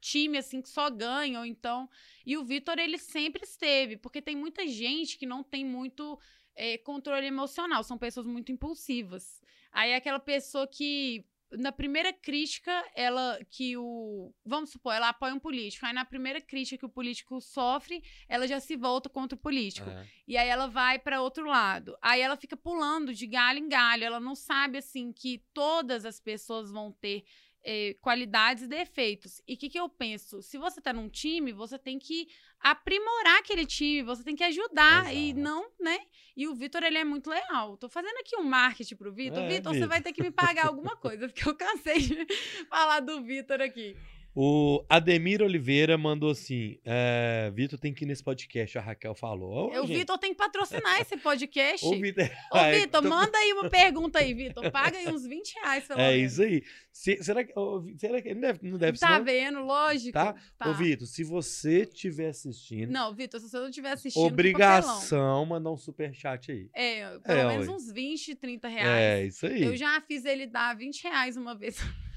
time assim que só ganha, ou então. E o Vitor, ele sempre esteve, porque tem muita gente que não tem muito eh, controle emocional, são pessoas muito impulsivas. Aí é aquela pessoa que. Na primeira crítica, ela que o. Vamos supor, ela apoia um político. Aí na primeira crítica que o político sofre, ela já se volta contra o político. é. E aí ela vai para outro lado. Aí ela fica pulando de galho em galho. Ela não sabe assim que todas as pessoas vão ter eh, qualidades e defeitos. E o que, que eu penso? Se você tá num time, você tem que aprimorar aquele time, você tem que ajudar e Exato. não, né? E o Vitor, ele é muito leal. Tô fazendo aqui um marketing pro Vitor. É, Vitor, você vai ter que me pagar alguma coisa, porque eu cansei de falar do Vitor aqui. O Ademir Oliveira mandou assim: é, Vitor tem que ir nesse podcast, a Raquel falou. Ô, o Vitor tem que patrocinar esse podcast. Ô, Vitor. Ô, é, Vitor, tô- manda aí uma pergunta aí, Vitor. Paga aí uns 20 reais, pelo É isso aí. Se- será, que, Vi- será que ele não deve, não deve ser? Tá vendo? Lógico. Tá? Tá. Ô, Vitor, se você estiver assistindo, Não, Vitor, se você não estiver assistindo. obrigação mandar um superchat aí. É, pelo É, menos ué. uns 20, 30 É, reais. isso aí. Eu já fiz ele dar 20 reais uma vez.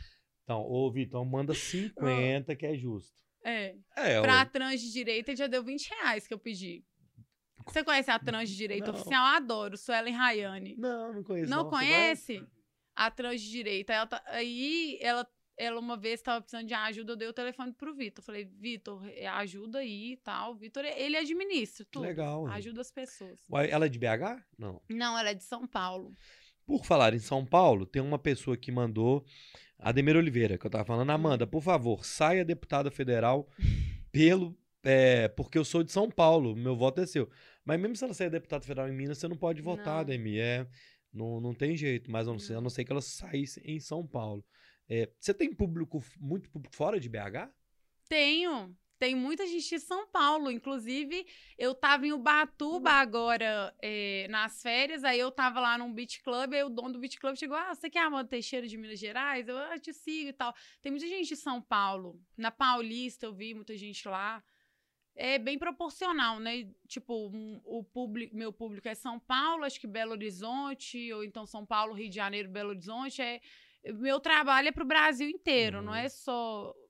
Então, ô, Vitor, manda 50, que é justo. É. É, Pra ué. trans de direita, ele já deu 20 reais que eu pedi. Você conhece a trans de direita Não. oficial? Eu adoro, Suelen Rayane. Não, não conheço. Não vai? conhece? A trans de direita. Ela tá- aí ela, ela uma vez estava precisando de ajuda, eu dei o telefone pro Vitor. Falei, Vitor, ajuda aí e tal. Vitor, ele administra tudo. legal. hein? Ajuda as pessoas. Uai, Ela é de BH? Não. Não, ela é de São Paulo. Por falar em São Paulo, tem uma pessoa que mandou, Ademir Oliveira, que eu tava falando, Amanda, por favor, saia deputada federal pelo. é, porque eu sou de São Paulo, meu voto é seu. Mas mesmo se ela sair deputada federal em Minas, você não pode votar, Não. Ademir. É, não, não tem jeito, mas a não, ser, a Não. não ser que ela saísse em São Paulo. É, você tem público, muito público fora de BH? Tenho. Tem muita gente de São Paulo. Inclusive, eu tava em Ubatuba agora é, nas férias. Aí eu tava lá num beach club. Aí o dono do beach club chegou: Ah, você quer a Amanda Teixeira de Minas Gerais? Eu ah, te sigo e tal. Tem muita gente de São Paulo. Na Paulista eu vi muita gente lá. É bem proporcional, né? Tipo, o público, meu público é São Paulo, acho que Belo Horizonte, ou então São Paulo, Rio de Janeiro, Belo Horizonte. É, meu trabalho é pro Brasil inteiro, não Uhum. é só eh,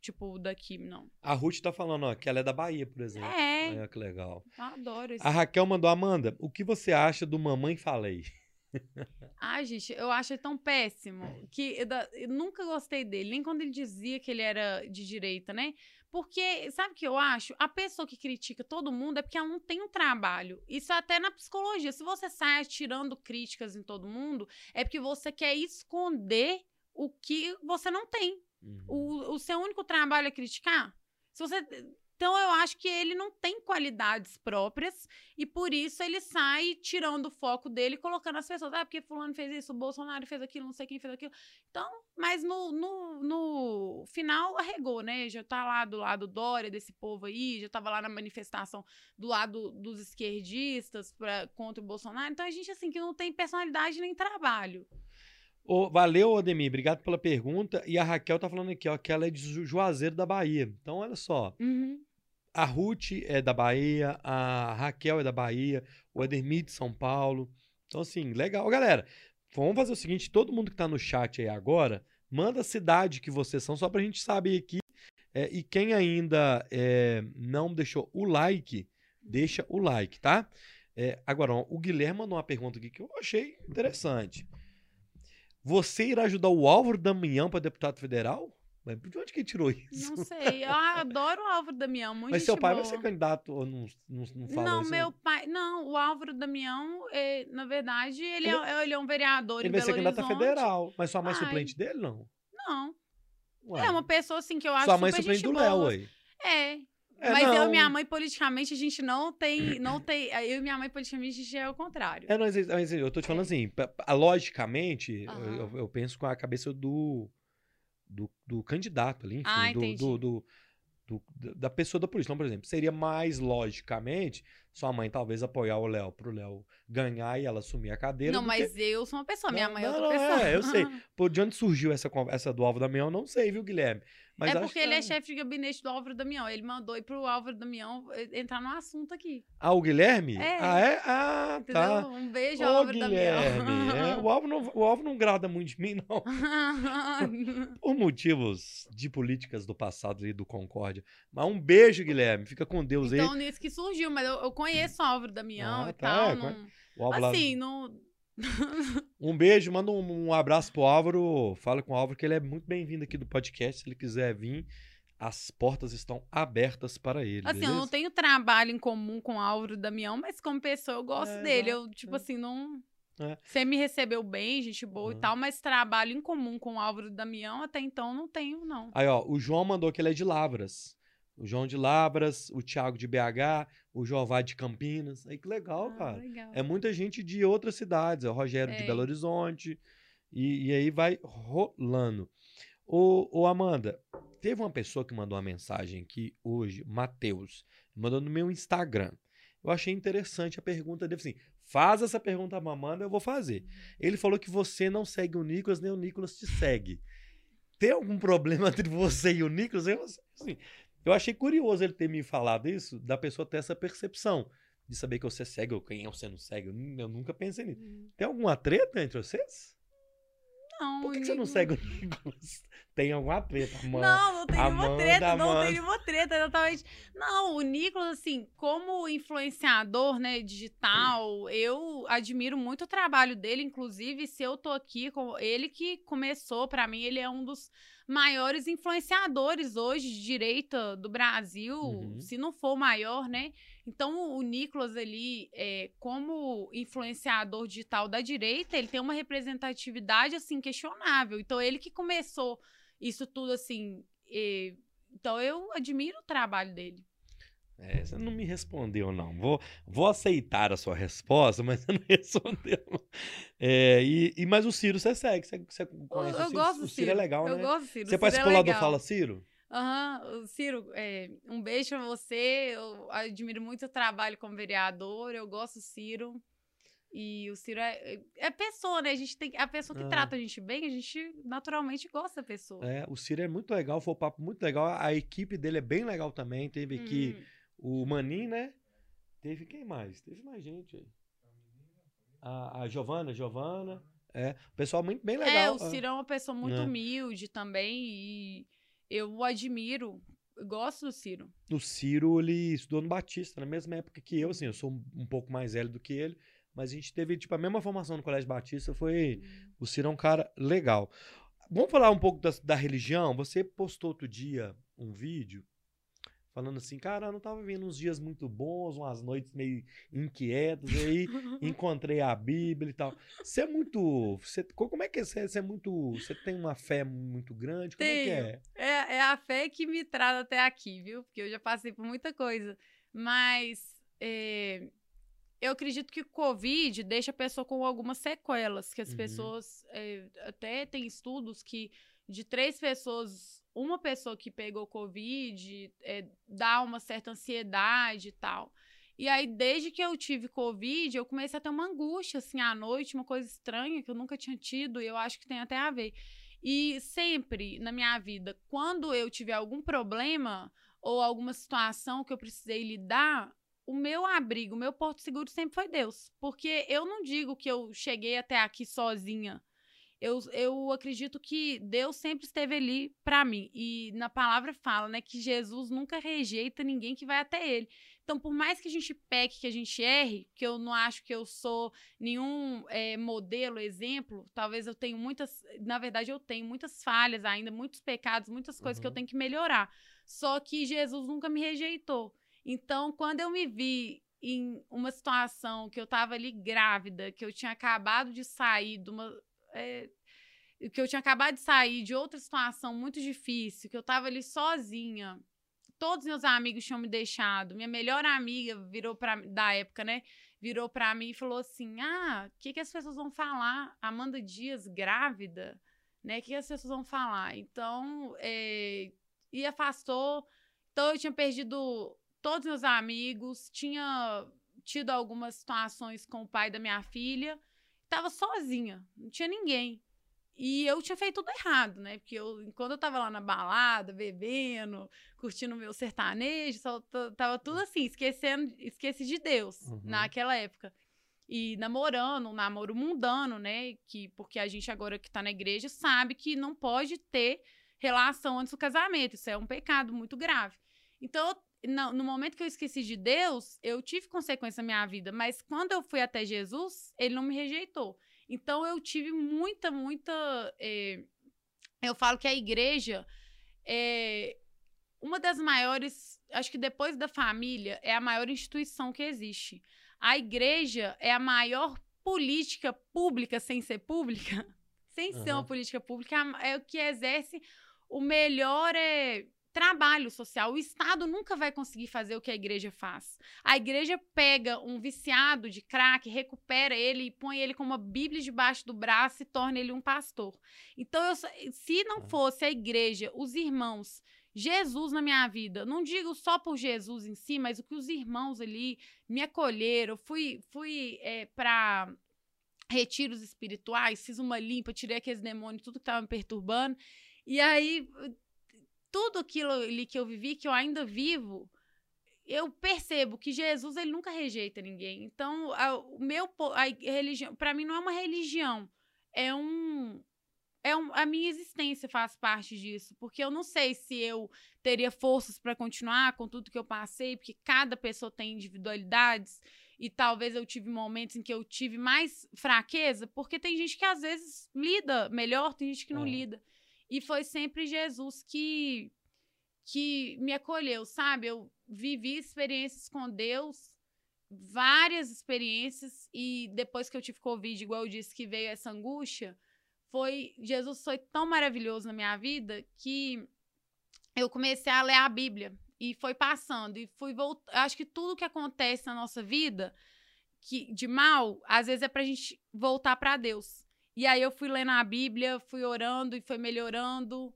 tipo daqui, não. A Ruth tá falando, ó, que ela é da Bahia, por exemplo. É, Olha que legal. eu adoro isso. A Raquel mandou, Amanda, o que você acha do Mamãe Falei? Ai, gente, eu acho ele tão péssimo que eu, da- eu nunca gostei dele, nem quando ele dizia que ele era de direita, né? Porque, sabe o que eu acho? A pessoa que critica todo mundo é porque ela não tem um trabalho. Isso é até na psicologia. Se você sai atirando críticas em todo mundo, é porque você quer esconder o que você não tem. Uhum. O, o seu único trabalho é criticar? Se você. Então, eu acho que ele não tem qualidades próprias e por isso ele sai tirando o foco dele colocando as pessoas. Ah, porque Fulano fez isso, o Bolsonaro fez aquilo, não sei quem fez aquilo. Então, mas no, no, no final arregou, né? Já tá lá do lado Dória, desse povo aí, já tava lá na manifestação do lado dos esquerdistas pra, contra o Bolsonaro. Então, a gente, assim, que não tem personalidade nem trabalho. Ô, valeu, Ademir. Obrigado pela pergunta. E a Raquel tá falando aqui, ó, que ela é de Ju- Juazeiro da Bahia. Então, olha só. Uhum. A Ruth é da Bahia, a Raquel é da Bahia, o Ademir de São Paulo. Então, assim, legal. Galera, vamos fazer o seguinte: todo mundo que tá no chat aí agora, manda a cidade que vocês são, só pra gente saber aqui. É, e quem ainda é, não deixou o like, deixa o like, tá? É, agora, ó, o Guilherme mandou uma pergunta aqui que eu achei interessante. Você irá ajudar o Álvaro Damião para deputado federal? Mas de onde que ele tirou isso? Não sei. Eu adoro o Álvaro Damião, muito Mas seu pai vai boa. ser candidato ou não, não, não falou Não, isso? meu pai. Não, o Álvaro Damião, é, na verdade, ele, Ele- é, ele é um vereador Ele em vai Belo ser candidato a federal. Mas sua mãe é Vai. suplente dele, não? Não. Ué, É uma pessoa, assim, que eu acho Sua mãe é suplente do Léo, aí. É. É, Mas eu não. e minha mãe, politicamente, a gente não tem. Não tem eu e minha mãe, politicamente, a gente é o contrário. É, não, mas, mas eu tô te falando assim, logicamente, Aham. eu, eu penso com a cabeça do, do, do candidato ali, enfim, Ah, do, do, do- do- da pessoa da polícia. Então, por exemplo, seria mais logicamente sua mãe talvez apoiar o Léo pro Léo ganhar e ela assumir a cadeira. Não, do que- mas eu sou uma pessoa, minha Não, mãe é outra não, pessoa. é, eu sei. Pô, de onde surgiu essa, essa do Álvaro Damião, eu não sei, viu, Guilherme? Mas é porque que ele é chefe de gabinete do Álvaro Damião. Ele mandou ir pro Álvaro Damião eh, entrar no assunto aqui. Ah, o Guilherme? É. Ah, é? Ah, Entendeu? tá. Um beijo, Ô, Álvaro Guilherme. Damião. é, o, Álvaro não, o Álvaro não grada muito de mim, não. Por motivos de políticas do passado e do Concórdia. Mas um beijo, Guilherme. Fica com Deus então, aí. nisso que surgiu, mas eu, eu conheço o Álvaro Damião Ah, e tá, tal. é, não- O Álvaro Assim, não. Um beijo, manda um, um abraço pro Álvaro. Fala com o Álvaro que ele é muito bem-vindo aqui do podcast. Se ele quiser vir, as portas estão abertas para ele. Assim, eu beleza? não tenho trabalho em comum com o Álvaro Damião, mas como pessoa eu gosto É, dele. Eu, tipo é. assim, não. É. Você me recebeu bem, gente boa Uhum. e tal, mas trabalho em comum com o Álvaro Damião até então não tenho, não. Aí, ó, o João mandou que ele é de Lavras. O João de Lavras, o Thiago de BH, o Jová de Campinas. Aí que legal, Ah, cara. legal. É muita gente de outras cidades. É o Rogério de É. Belo Horizonte. E, e aí vai rolando. Ô, ô, Amanda, teve uma pessoa que mandou uma mensagem aqui hoje, Matheus, mandou no meu Instagram. Eu achei interessante a pergunta dele. Assim, faz essa pergunta pra Amanda, eu vou fazer. Ele falou que você não segue o Nicolas, nem o Nicolas te segue. Tem algum problema entre você e o Nicolas? Eu, assim, eu achei curioso ele ter me falado isso, da pessoa ter essa percepção de saber que você segue ou quem você não segue. Eu, nu- eu nunca pensei nisso. Tem alguma treta entre vocês? Não, Por que, que você não segue o Nicolas? Tem alguma treta, mano? Não, não tem nenhuma treta, não Amanda. tem nenhuma treta, exatamente. Não, o Nicolas, assim, como influenciador, né, digital, eu admiro muito o trabalho dele, inclusive, se eu tô aqui com ele que começou, pra mim, ele é um dos maiores influenciadores hoje de direita do Brasil, Uhum. se não for o maior, né? Então, o Nicolas ali, é, como influenciador digital da direita, ele tem uma representatividade, assim, questionável. Então, ele que começou isso tudo, assim... então, eu admiro o trabalho dele. É, você não me respondeu, não. Vou, vou aceitar a sua resposta, mas você não respondeu. não. É, e, e, mas o Ciro você segue, você, você Eu, conhece eu o Ciro? gosto do o Ciro. Ciro é legal, eu né? gosto do Ciro. Você Ciro participou é lá do. Fala Ciro? Aham, o Ciro, é, um beijo pra você. Eu admiro muito o trabalho como vereador. Eu gosto do Ciro. E o Ciro é, é pessoa, né? A gente tem a pessoa que Ah. trata a gente bem, a gente naturalmente gosta da pessoa. É, o Ciro é muito legal, foi um papo muito legal. A equipe dele é bem legal também. Teve Hum. O Manin, né? Teve quem mais? Teve mais gente aí. A, a Giovana, Giovana. É, o pessoal muito bem legal. É, o Ah. Ciro é uma pessoa muito É. humilde também. E eu o admiro. Eu gosto do Ciro. O Ciro, ele estudou no Batista, na mesma época que eu, assim, eu sou um, pouco mais velho do que ele, mas a gente teve, tipo, a mesma formação no Colégio Batista, foi... O Ciro é um cara legal. Vamos falar um pouco da, da religião? Você postou outro dia um vídeo falando assim, cara, eu não tava vendo uns dias muito bons, umas noites meio inquietas, aí encontrei a Bíblia e tal. Você é muito... Você, como é que é? Você, é muito... Você tem uma fé muito grande? Como é que Tenho. é? É, é a fé que me traz até aqui, viu? Porque eu já passei por muita coisa. Mas é, eu acredito que o Covid deixa a pessoa com algumas sequelas, que as Uhum. pessoas. é, até tem estudos que de três pessoas, uma pessoa que pegou Covid é, dá uma certa ansiedade e tal. E aí, desde que eu tive Covid, eu comecei a ter uma angústia, assim, à noite, uma coisa estranha que eu nunca tinha tido, e eu acho que tem até a ver. E sempre na minha vida, quando eu tiver algum problema ou alguma situação que eu precisei lidar, o meu abrigo, o meu porto seguro sempre foi Deus. Porque eu não digo que eu cheguei até aqui sozinha. Eu, eu acredito que Deus sempre esteve ali para mim. E na palavra fala, né, que Jesus nunca rejeita ninguém que vai até ele. Então, por mais que a gente peque, que a gente erre, que eu não acho que eu sou nenhum é, modelo, exemplo, talvez eu tenha muitas. Na verdade, eu tenho muitas falhas ainda, muitos pecados, muitas coisas que eu Uhum. tenho que melhorar. Só que Jesus nunca me rejeitou. Então, quando eu me vi em uma situação que eu estava ali grávida, que eu tinha acabado de sair de uma. É, que eu tinha acabado de sair de outra situação muito difícil, que eu estava ali sozinha. Todos meus amigos tinham me deixado. Minha melhor amiga virou para da época, né? Virou para mim e falou assim: "Ah, o que que as pessoas vão falar? Amanda Dias grávida, né? O que, que as pessoas vão falar?" Então, é, e afastou. Então eu tinha perdido todos meus amigos, tinha tido algumas situações com o pai da minha filha. Tava sozinha, não tinha ninguém. E eu tinha feito tudo errado, né? Porque eu, quando eu tava lá na balada, bebendo, curtindo meu sertanejo, só tava tudo assim, esquecendo, esqueci de Deus Uhum. naquela época. E namorando, um namoro mundano, né? Que, porque a gente agora que tá na igreja sabe que não pode ter relação antes do casamento. Isso é um pecado muito grave. Então, eu- no, no momento que eu esqueci de Deus, eu tive consequência na minha vida. Mas quando eu fui até Jesus, ele não me rejeitou. Então, eu tive muita, muita. eh, eu falo que a igreja é uma das maiores. Acho que depois da família, é a maior instituição que existe. A igreja é a maior política pública sem ser pública, sem ser uma política pública, é o que exerce o melhor é, trabalho social. O Estado nunca vai conseguir fazer o que a igreja faz. A igreja pega um viciado de crack, recupera ele e põe ele com uma Bíblia debaixo do braço e torna ele um pastor. Então, eu se não Ah. fosse a igreja, os irmãos, Jesus na minha vida, não digo só por Jesus em si, mas o que os irmãos ali me acolheram, fui, fui é, para retiros espirituais, fiz uma limpa, tirei aqueles demônios, tudo que estava me perturbando. E aí, tudo aquilo ali que eu vivi, que eu ainda vivo, eu percebo que Jesus ele nunca rejeita ninguém. Então, a, o meu a religião, para mim não é uma religião, é um é um, a minha existência faz parte disso, porque eu não sei se eu teria forças para continuar com tudo que eu passei, porque cada pessoa tem individualidades e talvez eu tive momentos em que eu tive mais fraqueza, porque tem gente que às vezes lida melhor, tem gente que não É. lida. E foi sempre Jesus que que me acolheu, sabe? Eu vivi experiências com Deus, várias experiências e depois que eu tive covid, igual eu disse que veio essa angústia, foi Jesus foi tão maravilhoso na minha vida que eu comecei a ler a Bíblia e foi passando e fui voltar. Acho que tudo que acontece na nossa vida que de mal, às vezes é pra gente voltar pra Deus. E aí eu fui lendo a Bíblia, fui orando e foi melhorando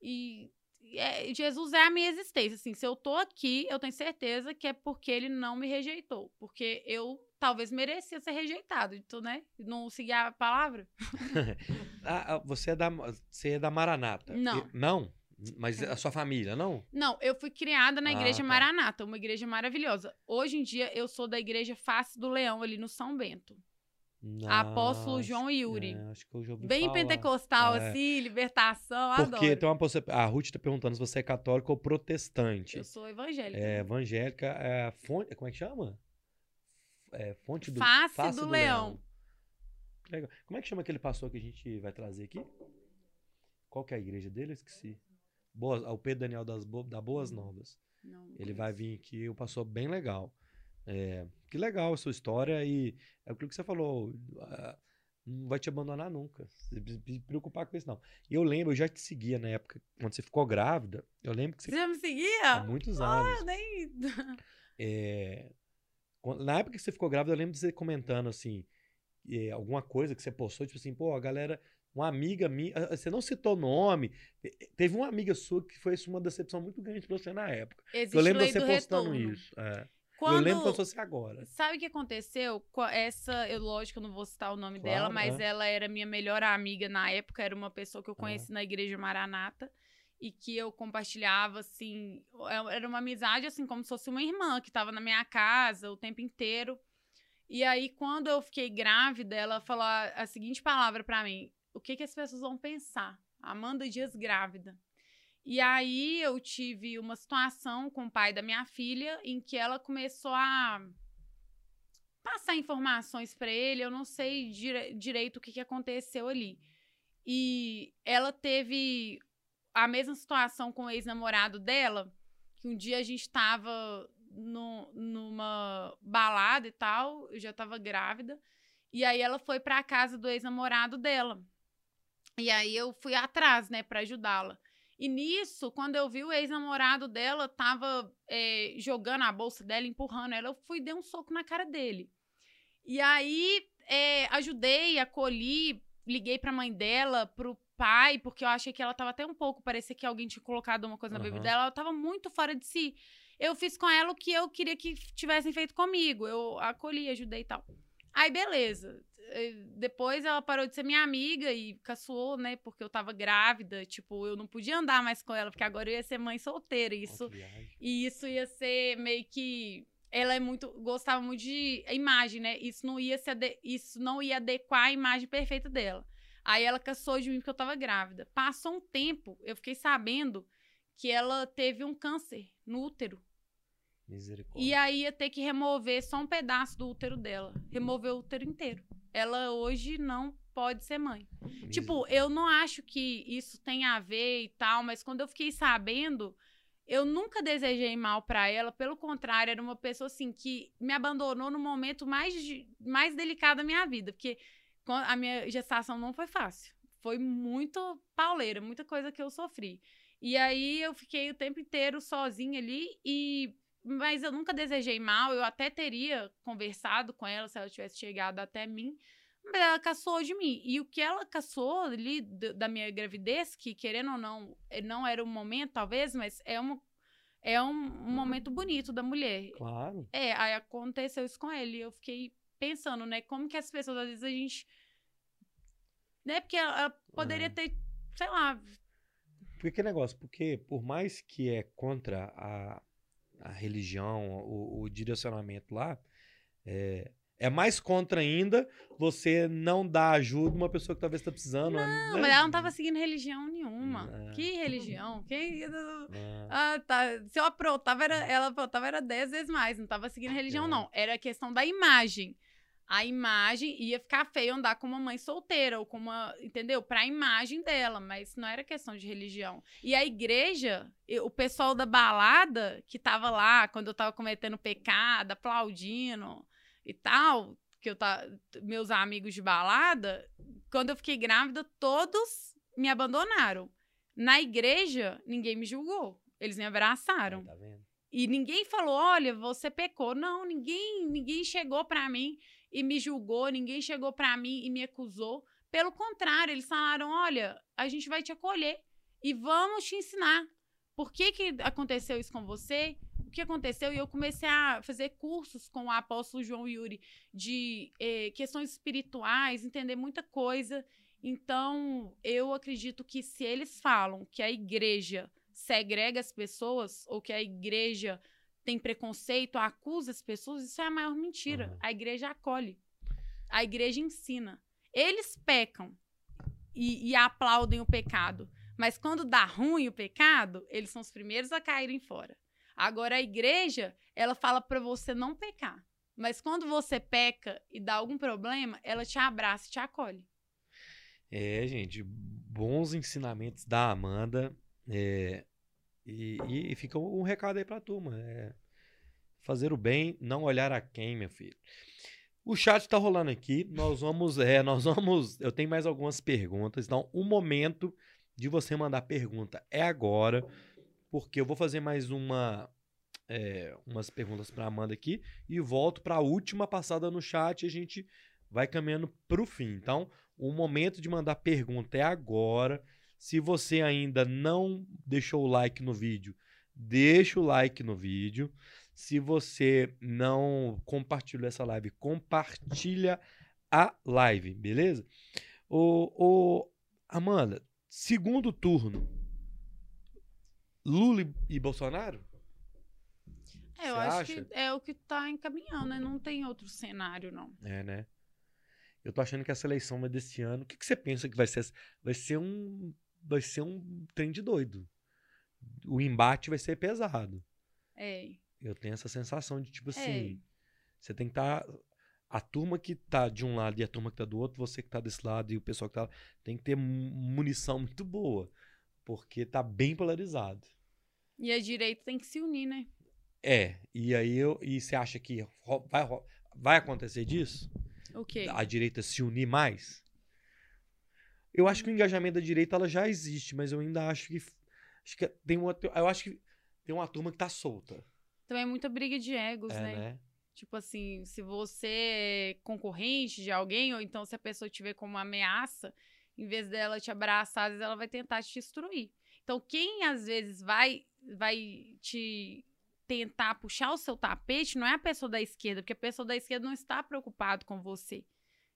e e é- Jesus é a minha existência, assim, se eu tô aqui, eu tenho certeza que é porque ele não me rejeitou, porque eu talvez merecia ser rejeitado, então, né, não seguir a palavra. Ah, ah, você, é da, você é da Maranata? Não. E- não? Mas a sua família, não? Não, eu fui criada na Ah, Igreja tá. Maranata, uma igreja maravilhosa. Hoje em dia, eu sou da Igreja Face do Leão, ali no São Bento. Apóstolo João Yuri. é, acho que eu já ouvi Bem falar. pentecostal, É. assim, libertação, Porque adoro. tem uma A Ruth tá perguntando se você é católico ou protestante. Eu sou evangélica. É, evangélica, é, fonte, como é que chama? É, fonte do Face do Leão. Legal. Como é que chama aquele pastor que a gente vai trazer aqui? Qual que é a igreja dele? Eu esqueci. Boas, o Pedro Daniel das Bo- da Boas Novas. Não, não Ele vai vir aqui, o pastor bem legal. É, que legal a sua história e é aquilo que você falou. ah, não vai te abandonar nunca. Você precisa se preocupar com isso, não. Eu lembro, eu já te seguia na época, quando você ficou grávida. Eu lembro que você Você já me há seguia? muitos Ah, anos. eu nem... É, na época que você ficou grávida, eu lembro de você comentando assim, é, alguma coisa que você postou, tipo assim, pô, a galera, uma amiga minha, ah, você não citou nome, te- teve uma amiga sua que foi uma decepção muito grande pra você na época. Existe eu lembro você do postando retorno. isso. é. Quando... Eu lembro quando fosse agora. Sabe o que aconteceu? Com Essa, eu, lógico, eu não vou citar o nome Claro, dela, mas ela era minha melhor amiga na época, era uma pessoa que eu Ah. conheci na igreja Maranata e que eu compartilhava, assim, é- era uma amizade, assim, como se fosse uma irmã que estava na minha casa o tempo inteiro. E aí, quando eu fiquei grávida, ela falou a, a seguinte palavra pra mim: o que, que as pessoas vão pensar? Amanda Dias grávida. E aí eu tive uma situação com o pai da minha filha em que ela começou a passar informações pra ele, eu não sei dire- direito o que, que aconteceu ali. E ela teve a mesma situação com o ex-namorado dela, que um dia a gente tava no- numa balada e tal, eu já tava grávida, e aí ela foi pra casa do ex-namorado dela. E aí eu fui atrás, né, pra ajudá-la. E nisso, quando eu vi o ex-namorado dela tava é, jogando a bolsa dela, empurrando ela, eu fui e dei um soco na cara dele. E aí é, ajudei, acolhi, liguei pra mãe dela, pro pai, porque eu achei que ela tava até um pouco, parecia que alguém tinha colocado uma coisa na bebida Aham. dela, ela tava muito fora de si. eu fiz com ela o que eu queria que tivessem feito comigo. Eu acolhi, ajudei e tal. Aí, beleza. Eh, Depois ela parou de ser minha amiga e caçoou, né? Porque eu tava grávida. Tipo, eu não podia andar mais com ela, porque agora eu ia ser mãe solteira. e Isso, e isso ia ser meio que. Ela é muito. gostava muito de imagem, né? Isso não ia se ade- isso não ia adequar a imagem perfeita dela. Aí ela caçou de mim porque eu tava grávida. Passou um tempo, eu fiquei sabendo que ela teve um câncer no útero. Misericórdia. E aí ia ter que remover só um pedaço do útero dela. Remover o útero inteiro. Ela hoje não pode ser mãe. Miser- Tipo, eu não acho que isso tem a ver e tal, mas quando eu fiquei sabendo, eu nunca desejei mal pra ela, pelo contrário, era uma pessoa assim que me abandonou no momento mais, mais delicado da minha vida, porque a minha gestação não foi fácil. Foi muito pauleira, muita coisa que eu sofri. E aí eu fiquei o tempo inteiro sozinha ali e mas eu nunca desejei mal, eu até teria conversado com ela se ela tivesse chegado até mim, mas ela caçou de mim. E o que ela caçou ali da minha gravidez, que querendo ou não, eh, não era um momento, talvez, mas é um, é um, um momento bonito da mulher. Claro. É, aí aconteceu isso com ele. E eu fiquei pensando, né? Como que as pessoas, às vezes, a gente. Né? Porque ela, ela poderia É. ter, sei lá. Porque que negócio? Porque por mais que é contra a, a religião, o, o direcionamento lá, é, é mais contra ainda você não dar ajuda a uma pessoa que talvez está precisando. Não, né? mas ela não tava seguindo religião nenhuma. Que religião? Que. Ah, tá. Se eu aprontava, era, ela aprontava era dez vezes mais. Não tava seguindo religião, É. não. Era questão da imagem. A imagem ia ficar feio andar com uma mãe solteira, ou com uma. Entendeu? Pra imagem dela, mas não era questão de religião. E a igreja, o pessoal da balada que tava lá, quando eu tava cometendo pecado, aplaudindo e tal, que eu tá. Meus amigos de balada, quando eu fiquei grávida, todos me abandonaram. Na igreja, ninguém me julgou. Eles me abraçaram. Tá vendo? E ninguém falou, olha, você pecou. Não, ninguém, ninguém chegou pra mim e me julgou, ninguém chegou pra mim e me acusou. Pelo contrário, eles falaram, olha, a gente vai te acolher e vamos te ensinar. Por que, que aconteceu isso com você? O que aconteceu? E eu comecei a fazer cursos com o apóstolo João Yuri de eh, questões espirituais, entender muita coisa. Então, eu acredito que se eles falam que a igreja segrega as pessoas ou que a igreja tem preconceito, acusa as pessoas, isso é a maior mentira. Uhum. A igreja acolhe. A igreja ensina. Eles pecam e, e aplaudem o pecado. Mas quando dá ruim o pecado, eles são os primeiros a caírem fora. Agora, a igreja, ela fala para você não pecar. Mas quando você peca e dá algum problema, ela te abraça e te acolhe. É, gente, bons ensinamentos da Amanda. é, e, e- e fica um recado aí pra turma. é, fazer o bem, não olhar a quem, meu filho. O chat tá rolando aqui. Nós vamos, é, nós vamos. Eu tenho mais algumas perguntas. Então, o momento de você mandar pergunta é agora, porque eu vou fazer mais uma, é, umas perguntas pra Amanda aqui e volto pra última passada no chat. E a gente vai caminhando pro fim. Então, o momento de mandar pergunta é agora. Se você ainda não deixou o like no vídeo, deixa o like no vídeo. Se você não compartilhou essa live, compartilha a live, beleza? O, o Amanda, segundo turno, Lula e- Bolsonaro? É, eu Você acho acha? que é o que tá encaminhando, né? Não tem outro cenário, não. É, né? Eu tô achando que essa eleição vai desse ano. O que, que você pensa que vai ser? Vai ser um. Vai ser um trem de doido. O embate vai ser pesado. É. Eu tenho essa sensação de, tipo É. assim. Você tem que estar. a turma que tá de um lado e a turma que tá do outro, você que tá desse lado e o pessoal que tá lá, tem que ter mu- munição muito boa. Porque tá bem polarizado. E a direita tem que se unir, né? É. E aí eu. E você acha que vai, vai acontecer disso? O quê? a direita se unir mais? Eu acho que o engajamento da direita ela já existe, mas eu ainda acho que acho que tem uma eu acho que tem uma turma que tá solta, Também é muita briga de egos, é, né? né? Tipo assim, se você é concorrente de alguém, ou então se a pessoa te vê como uma ameaça, em vez dela te abraçar, às vezes ela vai tentar te destruir. Então, quem às vezes vai, vai te tentar puxar o seu tapete não é a pessoa da esquerda, porque a pessoa da esquerda não está preocupado com você.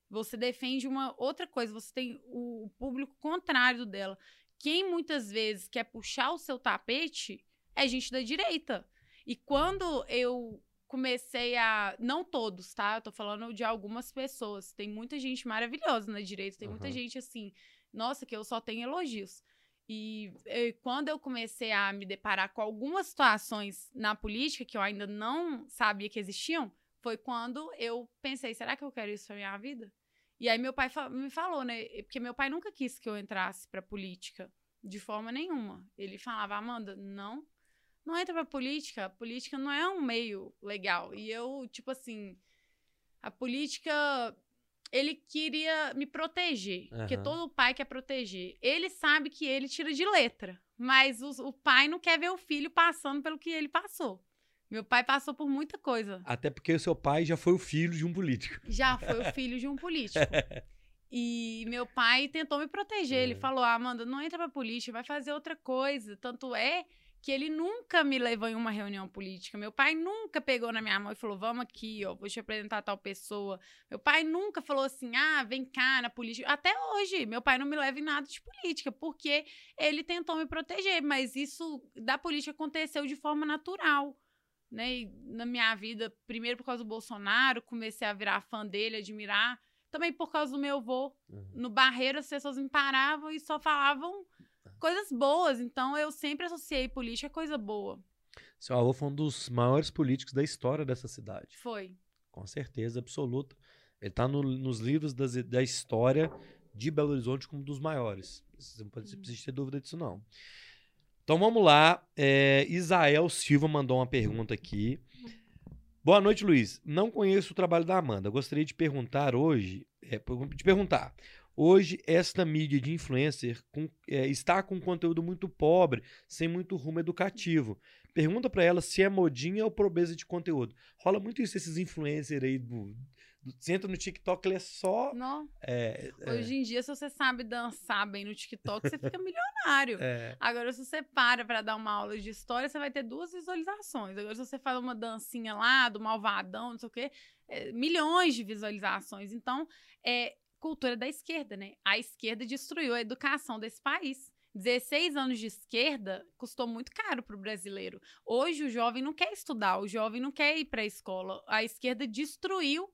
Você defende uma outra coisa, você tem o público contrário dela. Quem muitas vezes quer puxar o seu tapete é gente da direita. E quando eu comecei a. Não todos, tá? Eu tô falando de algumas pessoas. Tem muita gente maravilhosa na direita, tem muita Uhum. gente assim. Nossa, que eu só tenho elogios. E, quando eu comecei a me deparar com algumas situações na política que eu ainda não sabia que existiam, foi quando eu pensei, será que eu quero isso pra minha vida? E aí meu pai fa- me falou, né? Porque meu pai nunca quis que eu entrasse pra política, de forma nenhuma. Ele falava, Amanda, não, não entra pra política. A política não é um meio legal. E eu, tipo assim, a política ele queria me proteger, porque Aham. todo pai quer proteger. Ele sabe que ele tira de letra, mas os- o, pai não quer ver o filho passando pelo que ele passou. Meu pai passou por muita coisa. Até porque o seu pai já foi o filho de um político. Já foi o filho de um político. E meu pai tentou me proteger. Ele É. falou: ah, Amanda, não entra pra política, vai fazer outra coisa. Tanto é que ele nunca me levou em uma reunião política. Meu pai nunca pegou na minha mão e falou: vamos aqui, ó, vou te apresentar tal pessoa. Meu pai nunca falou assim: ah, vem cá na política. Até hoje, meu pai não me leva em nada de política, porque ele tentou me proteger. Mas isso da política aconteceu de forma natural. Né? E na minha vida, primeiro por causa do Bolsonaro, comecei a virar fã dele, admirar. Também por causa do meu avô. Uhum. No Barreiro, as pessoas me paravam e só falavam coisas boas. Então, eu sempre associei política a coisa boa. Seu avô foi um dos maiores políticos da história dessa cidade. Foi. Com certeza absoluta. Ele tá no- nos livros das- da história de Belo Horizonte como um dos maiores. Você não pode- você Hum. precisa ter dúvida disso, não. Então vamos lá. É, Isael Silva mandou uma pergunta aqui. Boa noite, Luiz. Não conheço o trabalho da Amanda. Gostaria de perguntar hoje. é, de perguntar. Hoje, esta mídia de influencer com- é, está com conteúdo muito pobre, sem muito rumo educativo. Pergunta pra ela se é modinha ou pobreza de conteúdo. Rola muito isso, esses influencers aí do. Você entra no TikTok, ele é só. Não. É, é, Hoje em dia, se você sabe dançar bem no TikTok, você fica milionário. é, Agora, se você para pra dar uma aula de história, você vai ter duas visualizações. Agora, se você faz uma dancinha lá do malvadão, não sei o quê, é, milhões de visualizações. Então, é cultura da esquerda, né? A esquerda destruiu a educação desse país. 16 anos de esquerda custou muito caro para o brasileiro. Hoje o jovem não quer estudar, o jovem não quer ir para a escola. A esquerda destruiu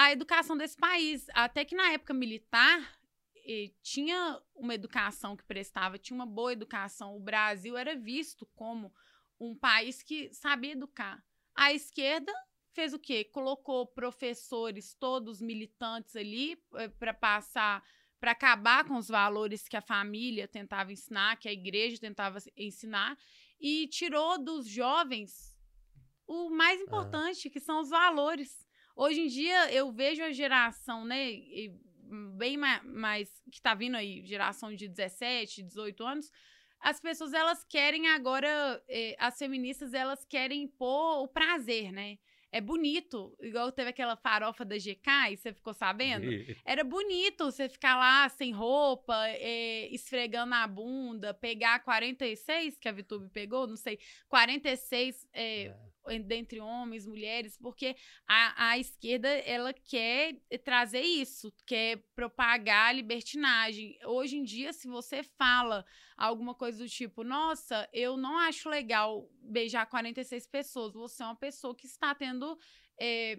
a educação desse país. Até que na época militar eh, tinha uma educação que prestava, tinha uma boa educação. O Brasil era visto como um país que sabia educar. A esquerda fez o quê? Colocou professores todos militantes ali para passar, para acabar com os valores que a família tentava ensinar, que a igreja tentava ensinar, e tirou dos jovens o mais importante, que são os valores. Hoje em dia eu vejo a geração, né, bem ma- mais que tá vindo aí, geração de 17, 18 anos, as pessoas elas querem agora, eh, as feministas elas querem impor o prazer, né? É bonito, igual teve aquela farofa da GK, e você ficou sabendo? Era bonito você ficar lá sem roupa, eh, esfregando a bunda, pegar 46, que a Vitube pegou, não sei, 46 eh, dentre homens, mulheres, porque a, a esquerda ela quer trazer isso, quer propagar a libertinagem. Hoje em dia, se você fala alguma coisa do tipo, nossa, eu não acho legal beijar 46 pessoas, você é uma pessoa que está tendo. eh,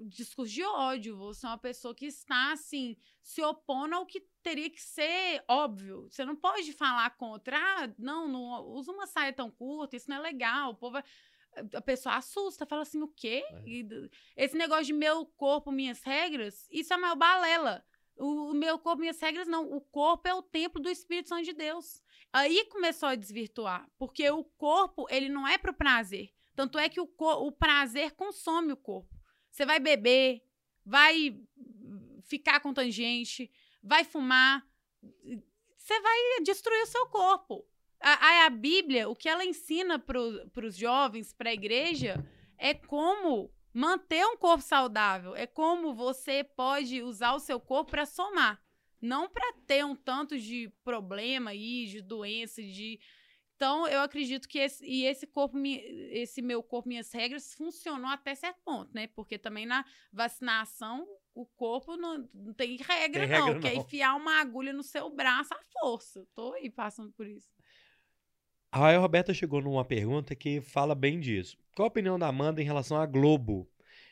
discurso de ódio, você é uma pessoa que está, assim, se opondo ao que teria que ser óbvio. Você não pode falar contra, ah, não, não usa uma saia tão curta, isso não é legal, o povo... vai- A pessoa assusta, fala assim, o quê? É. Esse negócio de meu corpo, minhas regras, isso é uma balela. O, o meu corpo, minhas regras, não. O corpo é o templo do Espírito Santo de Deus. Aí começou a desvirtuar, porque o corpo, ele não é pro prazer. Tanto é que o, o prazer consome o corpo. Você vai beber, vai ficar com tangente, vai fumar, você vai destruir o seu corpo. A, a, Bíblia, o que ela ensina para os jovens, para a igreja, é como manter um corpo saudável, é como você pode usar o seu corpo para somar, não para ter um tanto de problema aí, de doença, de Então, eu acredito que esse, e esse corpo, esse meu corpo, minhas regras, funcionou até certo ponto, né? Porque também na vacinação, o corpo não, não tem regra, Tem não. regra, Quer não. enfiar uma agulha no seu braço à força. Tô aí passando por isso. A Raia Roberta chegou numa pergunta que fala bem disso. Qual a opinião da Amanda em relação à Globo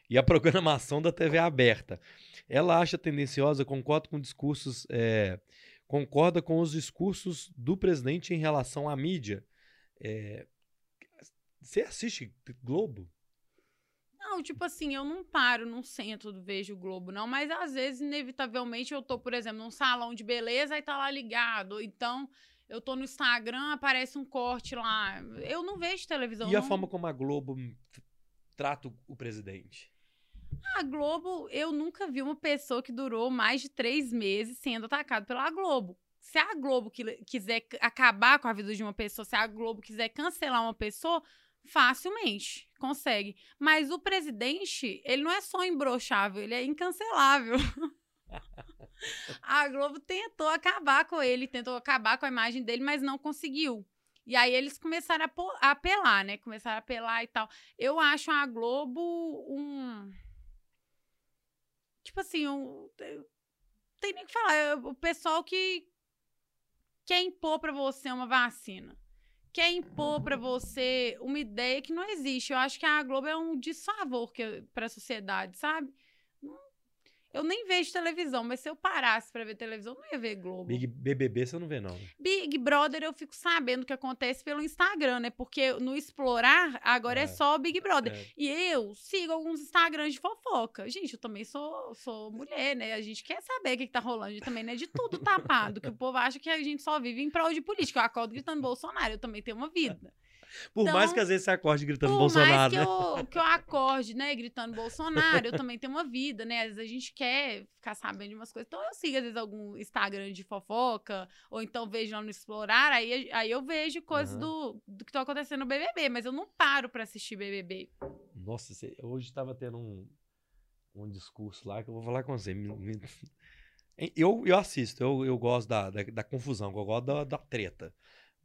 e à programação da TV aberta? Ela acha tendenciosa, concorda com discursos, é, concorda com os discursos do presidente em relação à mídia. É, você assiste Globo? Não, tipo assim, eu não paro centro do Vejo o Globo, não, mas às vezes, inevitavelmente, eu tô, por exemplo, num salão de beleza e tá lá ligado. Então, eu tô no Instagram, aparece um corte lá. Eu não vejo televisão. e a não- forma como a Globo trata o- presidente? A Globo, eu nunca vi uma pessoa que durou mais de três meses sendo atacada pela Globo. Se a Globo qui- quiser acabar com a vida de uma pessoa, se a Globo quiser cancelar uma pessoa, facilmente consegue. Mas o presidente, ele não é só imbrochável, ele é incancelável. a Globo tentou acabar com ele, tentou acabar com a imagem dele, mas não conseguiu. E aí eles começaram a, a apelar, né? Começaram a apelar e tal. Eu acho a Globo um. Tipo assim, um. Tem nem o que falar. O pessoal que quer impor pra você uma vacina. Quer impor pra você uma ideia que não existe. Eu acho que a Globo é um desfavor que, pra sociedade, sabe? Eu nem vejo televisão, mas se eu parasse pra ver televisão, eu não ia ver Globo. Big BBB você não vê, não. Big Brother eu fico sabendo o que acontece pelo Instagram, né? Porque no Explorar agora é, É. só Big Brother. É. E eu sigo alguns Instagrams de fofoca. Gente, eu também sou, sou mulher, né? A gente quer saber o que, que tá rolando. A gente também não é de tudo tapado. que o povo acha que a gente só vive em prol de política. Eu acordo gritando Bolsonaro, eu também tenho uma vida. Por Então, mais que às vezes você acorde gritando Por Bolsonaro, mais que né? eu, que eu acorde, né, gritando Bolsonaro, eu também tenho uma vida, né? Às vezes a gente quer ficar sabendo de umas coisas. Então eu sigo, às vezes, algum Instagram de fofoca, ou então vejo lá no Explorar, aí, aí eu vejo coisas Aham. do, do que tá acontecendo no BBB, mas eu não paro pra assistir BBB. Nossa, você- hoje estava tendo um, um discurso lá que eu vou falar com você. Eu, eu assisto, eu, eu gosto da, da, da confusão, eu gosto da, da treta.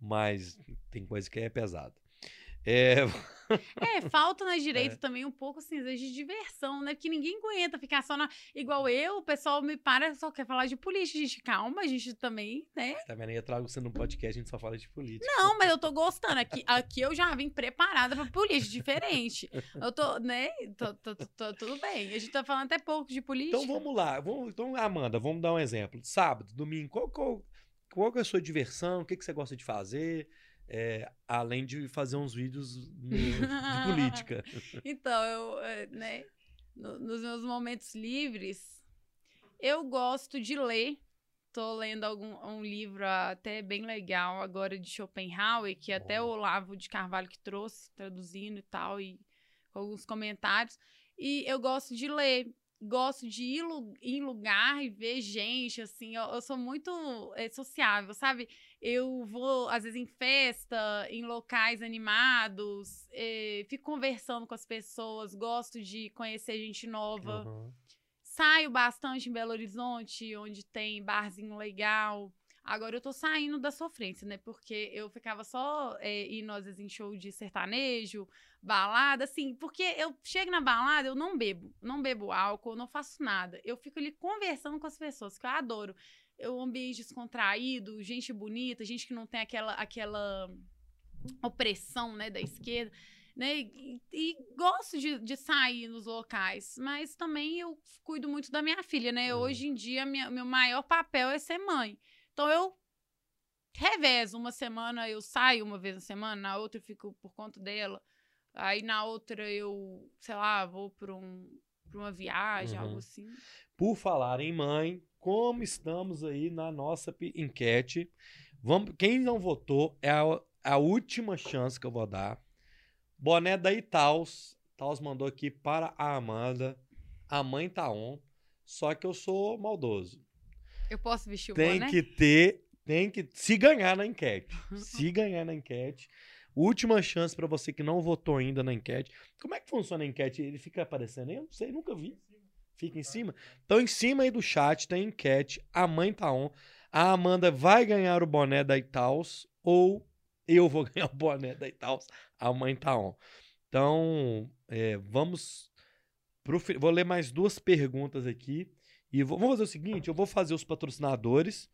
Mas tem coisa que é pesada. É, É, falta na direita também um pouco, assim, de diversão, né? Porque ninguém aguenta ficar só na. Igual eu, o pessoal me para, só quer falar de política. Gente, calma, a gente também, né? tá vendo? Eu trago você no podcast, a gente só fala de política. Não, mas eu tô gostando. Aqui, aqui eu já vim preparada pra política, diferente. Eu tô, né? Tô, tô- tô- tô- tudo bem. A gente tá falando até pouco de política. Então vamos lá. Vamos, então, Amanda, vamos dar um exemplo. Sábado, domingo, qual, qual, qual é a sua diversão? O que, que você gosta de fazer? É, além de fazer uns vídeos de política. Então, eu, eh, né, no- nos meus momentos livres, eu gosto de ler. Tô lendo algum, um livro até bem legal agora de Schopenhauer, que até o. Olavo de Carvalho que trouxe, traduzindo e tal, e com alguns comentários. E eu gosto de ler. Gosto de ir em lugar e ver gente, assim. Eu, eu sou muito eh, sociável, sabe? Eu vou, às vezes, em festa, em locais animados, eh, fico conversando com as pessoas, gosto de conhecer gente nova. Aham. Saio bastante em Belo Horizonte, onde tem barzinho legal. Agora eu tô saindo da sofrência, né? Porque eu ficava só eh, indo, às vezes, em show de sertanejo, balada, assim. Porque eu chego na balada, eu não bebo. Não bebo álcool, não faço nada. Eu fico ali conversando com as pessoas, que eu adoro. É um ambiente descontraído, gente bonita, gente que não tem aquela, aquela opressão, né, da esquerda, né, e, e gosto de, de sair nos locais, mas também eu cuido muito da minha filha, né, hoje em dia minha, meu maior papel é ser mãe, então eu revezo, uma semana eu saio uma vez na semana, na outra eu fico por conta dela, aí na outra eu, sei lá, vou para um, pra uma viagem, Uhum. algo assim. Por falar em mãe, como estamos aí na nossa enquete? Vamos, quem não votou é a, a última chance que eu vou dar. Boné da Itaus. Taus mandou aqui para a Amanda. A mãe tá on. Só que eu sou maldoso. Eu posso vestir o Tem boné? que ter, tem que se ganhar na enquete. Se ganhar na enquete. Última chance para você que não votou ainda na enquete. Como é que funciona a enquete? Ele fica aparecendo aí? Eu não sei, nunca vi. Fica em cima? Então, em cima aí do chat tem enquete. A mãe tá on. A Amanda vai ganhar o boné da Itaus ou eu vou ganhar o boné da Itaús, a mãe tá on. Então, é, vamos. pro vou ler mais duas perguntas aqui. E vou- vamos fazer o seguinte: eu vou fazer os patrocinadores,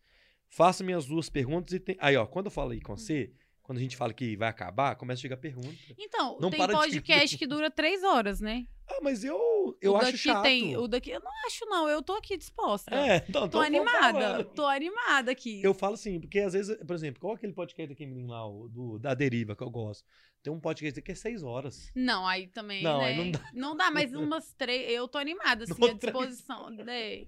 faço minhas duas perguntas e tem. Aí, ó, quando eu falo aí com você, quando a gente fala que vai acabar, começa a chegar pergunta. Então, Não tem de- podcast que dura três horas, né? Ah, mas eu, eu o acho chato. tem. O daqui. Eu não acho, não. Eu tô aqui disposta. É, então, Tô então eu vou animada. Tô animada aqui. Eu falo assim, porque às vezes, por exemplo, qual aquele podcast aqui menino lá, do, da Deriva, que eu gosto? Tem um podcast que é seis horas. Não, aí também. Não, né? aí não dá. Não dá, mas umas três. Eu tô animada, assim, Não, à disposição. né?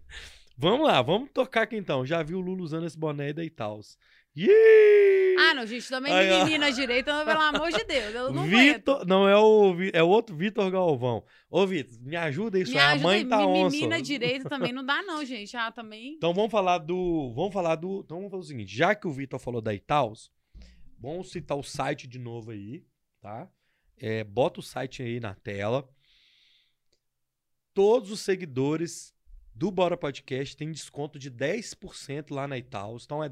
Vamos lá, vamos tocar aqui então. Já vi o Lulu usando esse boné da Itaús. Ih! Ah, não, gente, também Aí, ó. menina direita, pelo amor de Deus. Eu não Vitor, não é o é o outro Vitor Galvão. Ô Vitor, me ajuda isso, Me a ajuda mãe aí, tá onça. menina direita também não dá, não, gente. Ah, também. Então vamos falar do, vamos falar do, então vamos fazer o seguinte, já que o Vitor falou da Itaús, vamos citar o site de novo aí, tá? É, bota o site aí na tela. Todos os seguidores do Bora Podcast têm desconto de 10% lá na Itaús. Então é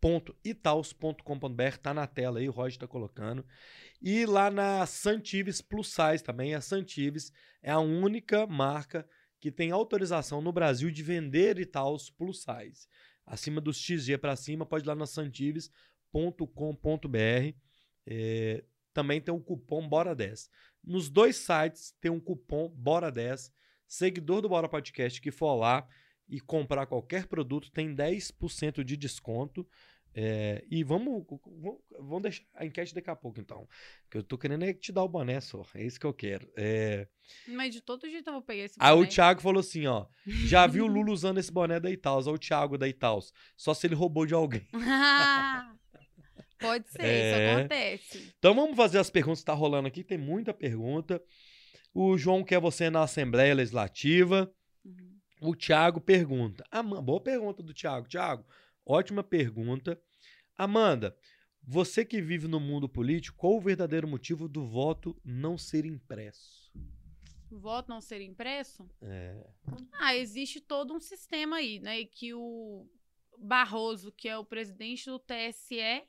www.itaus.com.br, tá na tela aí, o Roger tá colocando. E lá na Santives Plus Size também, a Santives é a única marca que tem autorização no Brasil de vender Itaús Plus Size. Acima dos XG para cima, pode ir lá na santives.com.br. É, também tem o cupom BORA10. Nos dois sites tem um cupom BORA10. Seguidor do Bora Podcast que for lá e comprar qualquer produto tem 10% de desconto. É, e vamos, vamos, deixar a enquete daqui a pouco, então. Que eu tô querendo é te dar o boné só. É isso que eu quero. É, Mas de todo jeito eu vou pegar esse Aí o boné. Thiago falou assim, ó. Já vi o Lula usando esse boné da Itaus. Ó, o Thiago da Itaus. Só se ele roubou de alguém. Pode ser, É. isso acontece. Então vamos fazer as perguntas que tá rolando aqui. Tem muita pergunta. O João quer você na Assembleia Legislativa. O Thiago pergunta. Ama- Boa pergunta do Thiago. Thiago, ótima pergunta. Amanda, você que vive no mundo político, qual o verdadeiro motivo do voto não ser impresso? O voto não ser impresso? É, Ah, existe todo um sistema aí, né? E que o Barroso, que é o presidente do TSE,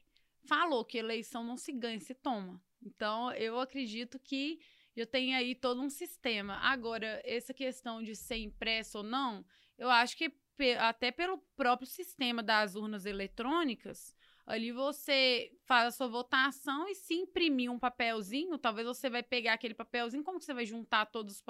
falou que eleição não se ganha, se toma. Então, eu acredito que eu tenho aí todo um sistema. Agora, essa questão de ser impresso ou não, eu acho que até pelo próprio sistema das urnas eletrônicas, ali você faz a sua votação e se imprimir um papelzinho, talvez você vai pegar aquele papelzinho, como que você vai juntar todos os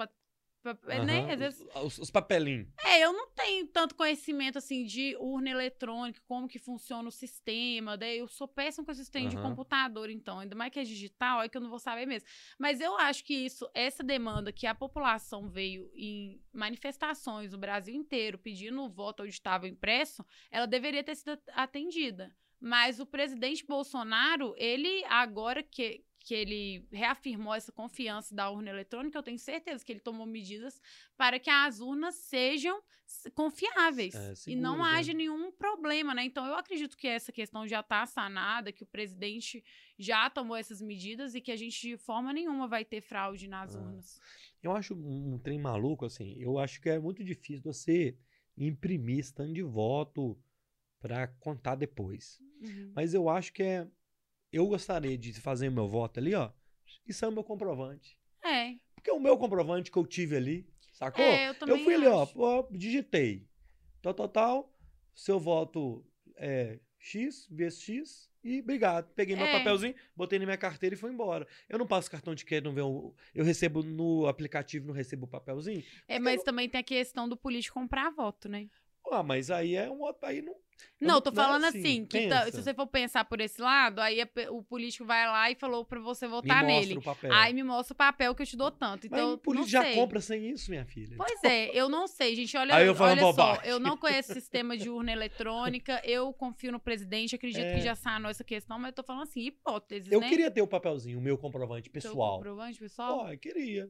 pa- né? Às vezes os, os, os papelinhos. é, eu não tenho tanto conhecimento assim de urna eletrônica, como que funciona o sistema, daí eu sou péssimo com esse sistema de Aham. computador, então, ainda mais que é digital, é que eu não vou saber mesmo. Mas eu acho que isso, essa demanda que a população veio em manifestações no Brasil inteiro pedindo o voto auditável impresso, ela deveria ter sido atendida. Mas o presidente Bolsonaro, ele agora que que ele reafirmou essa confiança da urna eletrônica, eu tenho certeza que ele tomou medidas para que as urnas sejam confiáveis É, e não né? haja nenhum problema, né? Então eu acredito que essa questão já está sanada, que o presidente já tomou essas medidas e que a gente de forma nenhuma vai ter fraude nas Ah. urnas. Eu acho um, trem maluco, assim. Eu acho que é muito difícil você imprimir stand de voto pra contar depois. Uhum. Mas eu acho que é. Eu gostaria de fazer meu voto ali, ó. Isso é o meu comprovante. É, Porque o meu comprovante que eu tive ali, sacou? é, eu eu fui ali, ó, acho. digitei. Tal, tal, tal. Seu voto é X vezes X. E obrigado. Peguei meu É. papelzinho, botei na minha carteira e fui embora. Eu não passo cartão de crédito, não vem o- eu recebo no aplicativo, não recebo o papelzinho. É, mas também tem a questão do político comprar voto, né? Ah, mas aí é um outro. Aí não. eu Não, tô não é falando assim, que tá- se você for pensar por esse lado, aí o político vai lá e falou pra você Me votar mostra nele. o papel. Aí me mostra o papel que eu te dou tanto. mas Então, o político já sei. compra sem isso, minha filha. Pois é, eu não sei, gente. Olha, Aí eu olha só, bobagem. eu não conheço sistema de urna eletrônica, eu confio no presidente, acredito É. que já sanou essa questão, mas eu tô falando assim, hipóteses, eu né? queria ter o papelzinho, o meu comprovante Seu pessoal. comprovante, pessoal. Ó, eu queria.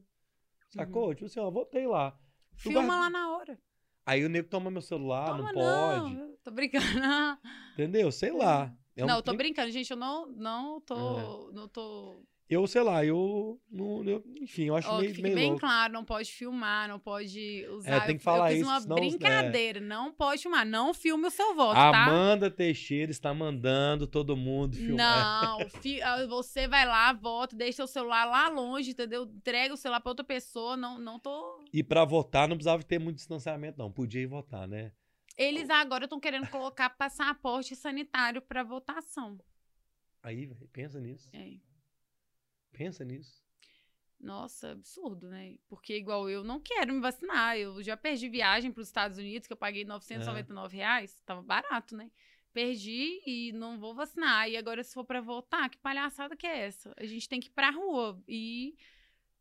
Sacou? Tipo assim, ó, votei lá. Filma guarda- lá na hora. Aí o nego toma meu celular, Toma, não pode. não. Tô brincando. Entendeu? Sei lá. É um não tô trem- brincando, gente. Eu não, não tô. Não tô. Eu, sei lá, eu. Não, eu enfim, eu acho que meio, fique meio bem louco. claro, não pode filmar, não pode usar. É, tem eu- que falar eu fiz isso, uma senão- é. brincadeira, não pode filmar. Não filme o seu voto, A tá? Amanda Teixeira está mandando todo mundo filmar. Não, fi- ah, você vai lá, vota, deixa seu celular lá longe, entendeu? Entrega o celular pra outra pessoa, não, não tô... E pra votar não precisava ter muito distanciamento, não. Podia ir votar, né? Eles agora estão querendo colocar passaporte sanitário pra votação. Aí, pensa nisso. É. Pensa nisso. Nossa, absurdo, né? Porque igual eu não quero me vacinar. Eu já perdi viagem para os Estados Unidos, que eu paguei 999 reais. Tava barato, né? Perdi e não vou vacinar. E agora, se for para votar, que palhaçada que é essa? A gente tem que ir pra rua e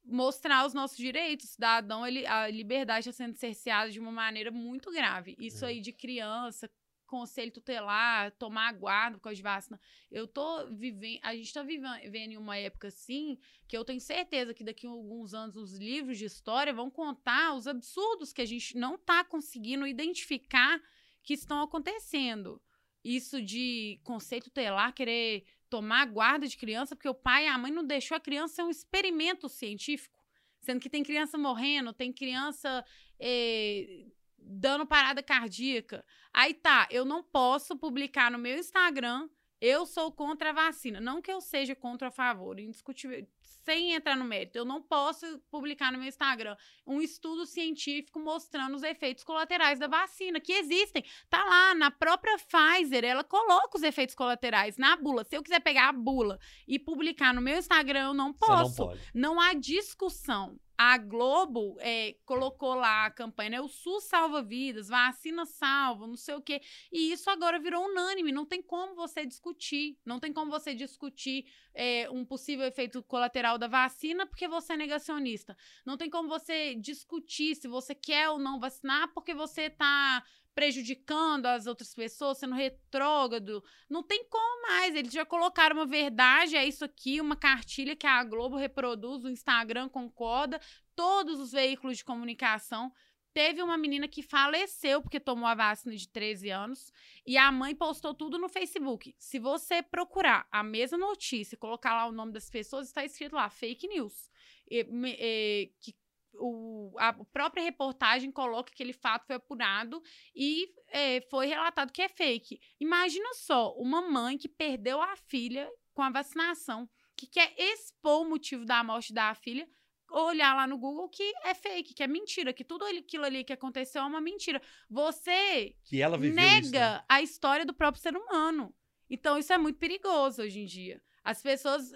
mostrar os nossos direitos. O cidadão, ele, a liberdade está sendo cerceada de uma maneira muito grave. Isso É. aí de criança, conselho tutelar, tomar guarda por causa vacina. Eu tô vivendo, a gente tá vivendo em uma época assim, que eu tenho certeza que daqui a alguns anos os livros de história vão contar os absurdos que a gente não tá conseguindo identificar que estão acontecendo. Isso de conceito tutelar, querer tomar guarda de criança, porque o pai e a mãe não deixou a criança ser um experimento científico. Sendo que tem criança morrendo, tem criança eh, dando parada cardíaca. Aí tá, eu não posso publicar no meu Instagram, eu sou contra a vacina. Não que eu seja contra a favor, indiscutível, sem entrar no mérito. Eu não posso publicar no meu Instagram um estudo científico mostrando os efeitos colaterais da vacina, que existem. Tá lá, na própria Pfizer, ela coloca os efeitos colaterais na bula. Se eu quiser pegar a bula e publicar no meu Instagram, eu não não posso. pode. Não há discussão. A Globo é, colocou lá a campanha, né? O SUS salva vidas, vacina salva, não sei o quê. E isso agora virou unânime. Não tem como você discutir. Não tem como você discutir é, um possível efeito colateral da vacina porque você é negacionista. Não tem como você discutir se você quer ou não vacinar porque você está prejudicando as outras pessoas, sendo retrógrado. Não tem como mais. Eles já colocaram uma verdade, é isso aqui, uma cartilha que a Globo reproduz, o Instagram concorda, todos os veículos de comunicação. Teve uma menina que faleceu porque tomou a vacina de 13 anos e a mãe postou tudo no Facebook. Se você procurar a mesma notícia, colocar lá o nome das pessoas, está escrito lá fake news. E, e, que o, a própria reportagem coloca que aquele fato foi apurado e é, foi relatado que é fake. Imagina só, uma mãe que perdeu a filha com a vacinação, que quer expor o motivo da morte da filha, olhar lá no Google que é fake, que é mentira, que tudo aquilo ali que aconteceu é uma mentira. Você Que ela viveu nega isso. né? a história do próprio ser humano. Então, isso é muito perigoso hoje em dia. As pessoas,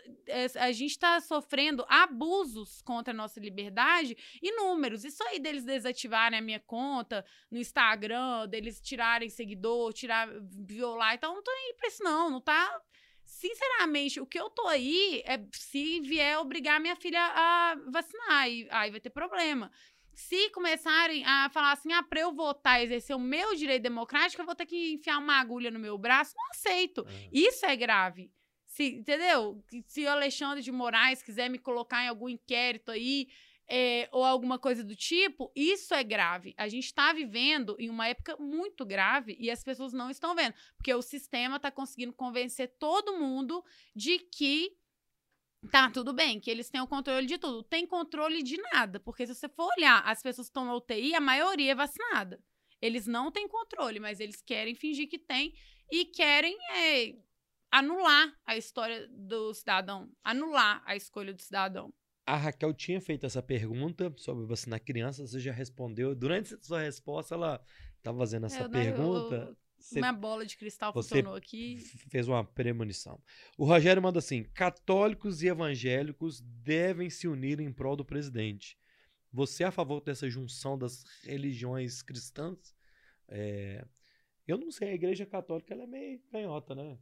a gente está sofrendo abusos contra a nossa liberdade inúmeros. Isso aí deles desativarem a minha conta no Instagram, deles tirarem seguidor, tirar, violar e tal, não tô nem aí pra isso não, não tá... Sinceramente, o que eu tô aí é se vier obrigar minha filha a vacinar, aí, aí vai ter problema. Se começarem a falar assim, ah, pra eu votar e exercer o meu direito democrático, eu vou ter que enfiar uma agulha no meu braço, não aceito. É. Isso é grave. Se, entendeu? Se o Alexandre de Moraes quiser me colocar em algum inquérito aí, é, ou alguma coisa do tipo, isso é grave. A gente está vivendo em uma época muito grave e as pessoas não estão vendo. Porque o sistema está conseguindo convencer todo mundo de que tá tudo bem, que eles têm o controle de tudo. Tem controle de nada. Porque se você for olhar as pessoas estão na UTI, a maioria é vacinada. Eles não têm controle, mas eles querem fingir que tem e querem é, anular a história do cidadão, anular a escolha do cidadão. A Raquel tinha feito essa pergunta sobre vacinar crianças, você já respondeu. Durante a sua resposta, ela estava fazendo essa Eu, né, eu- pergunta. Você Minha bola de cristal funcionou aqui. fez uma premonição. O Rogério manda assim: católicos e evangélicos devem se unir em prol do presidente. Você é a favor dessa junção das religiões cristãs? É, Eu não sei, a igreja católica ela é meio canhota, né?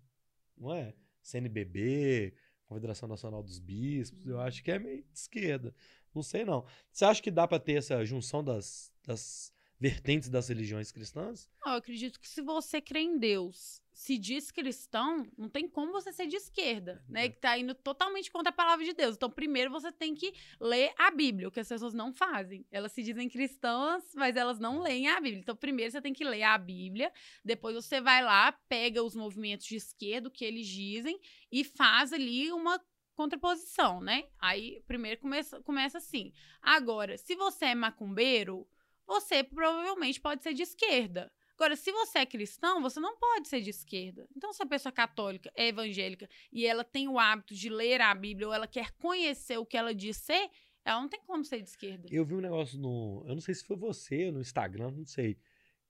Não é? CNBB, Confederação Nacional dos Bispos, eu acho que é meio de esquerda. Não sei, não. Você acha que dá para ter essa junção das, das vertentes das religiões cristãs? Não, eu acredito que se você crê em Deus, se diz cristão, não tem como você ser de esquerda, né? É. Que tá indo totalmente contra a palavra de Deus. Então, primeiro você tem que ler a Bíblia, o que as pessoas não fazem. Elas se dizem cristãs, mas elas não leem a Bíblia. Então, primeiro você tem que ler a Bíblia, depois você vai lá, pega os movimentos de esquerda, o que eles dizem, e faz ali uma contraposição, né? Aí primeiro começa, começa assim. Agora, se você é macumbeiro, você provavelmente pode ser de esquerda. Agora, se você é cristão, você não pode ser de esquerda. Então, se a pessoa é católica, é evangélica e ela tem o hábito de ler a Bíblia ou ela quer conhecer o que ela diz ser, ela não tem como ser de esquerda. Eu vi um negócio no. Eu não sei se foi você, no Instagram, não sei.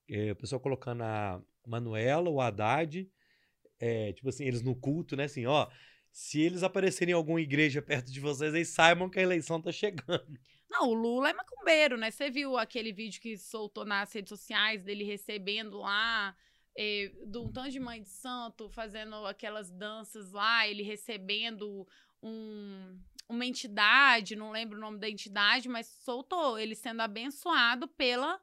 É, o pessoal colocando a Manuela, o Haddad, é, tipo assim, eles no culto, né? Assim, ó. Se eles aparecerem em alguma igreja perto de vocês, aí saibam que a eleição tá chegando. Não, o Lula é macumbeiro, né? Você viu aquele vídeo que soltou nas redes sociais dele recebendo lá é, de um tanto de mãe de santo, fazendo aquelas danças lá, ele recebendo um, uma entidade, não lembro o nome da entidade, mas soltou ele sendo abençoado pela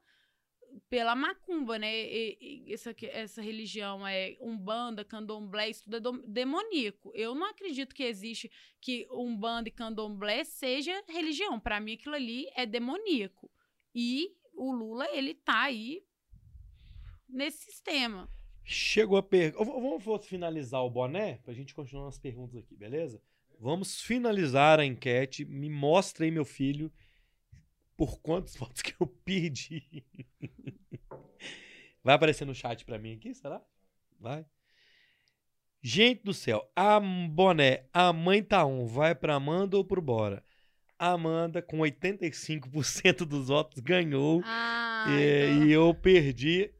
pela macumba, né? E, e, essa, essa religião é umbanda, candomblé, isso tudo é demoníaco. Eu não acredito que existe que umbanda e candomblé seja religião. Para mim, aquilo ali é demoníaco. E o Lula, ele tá aí nesse sistema. Chegou a pergunta. Vamos finalizar o boné pra gente continuar as perguntas aqui, beleza? Vamos finalizar a enquete. Me mostre aí, meu filho, por quantos votos que eu perdi. Vai aparecer no chat pra mim aqui, será? Vai. Gente do céu, a boné, a mãe tá um, vai pra Amanda ou pro Bora? Amanda, com 85% dos votos, ganhou. Ah, e, então... e, eu perdi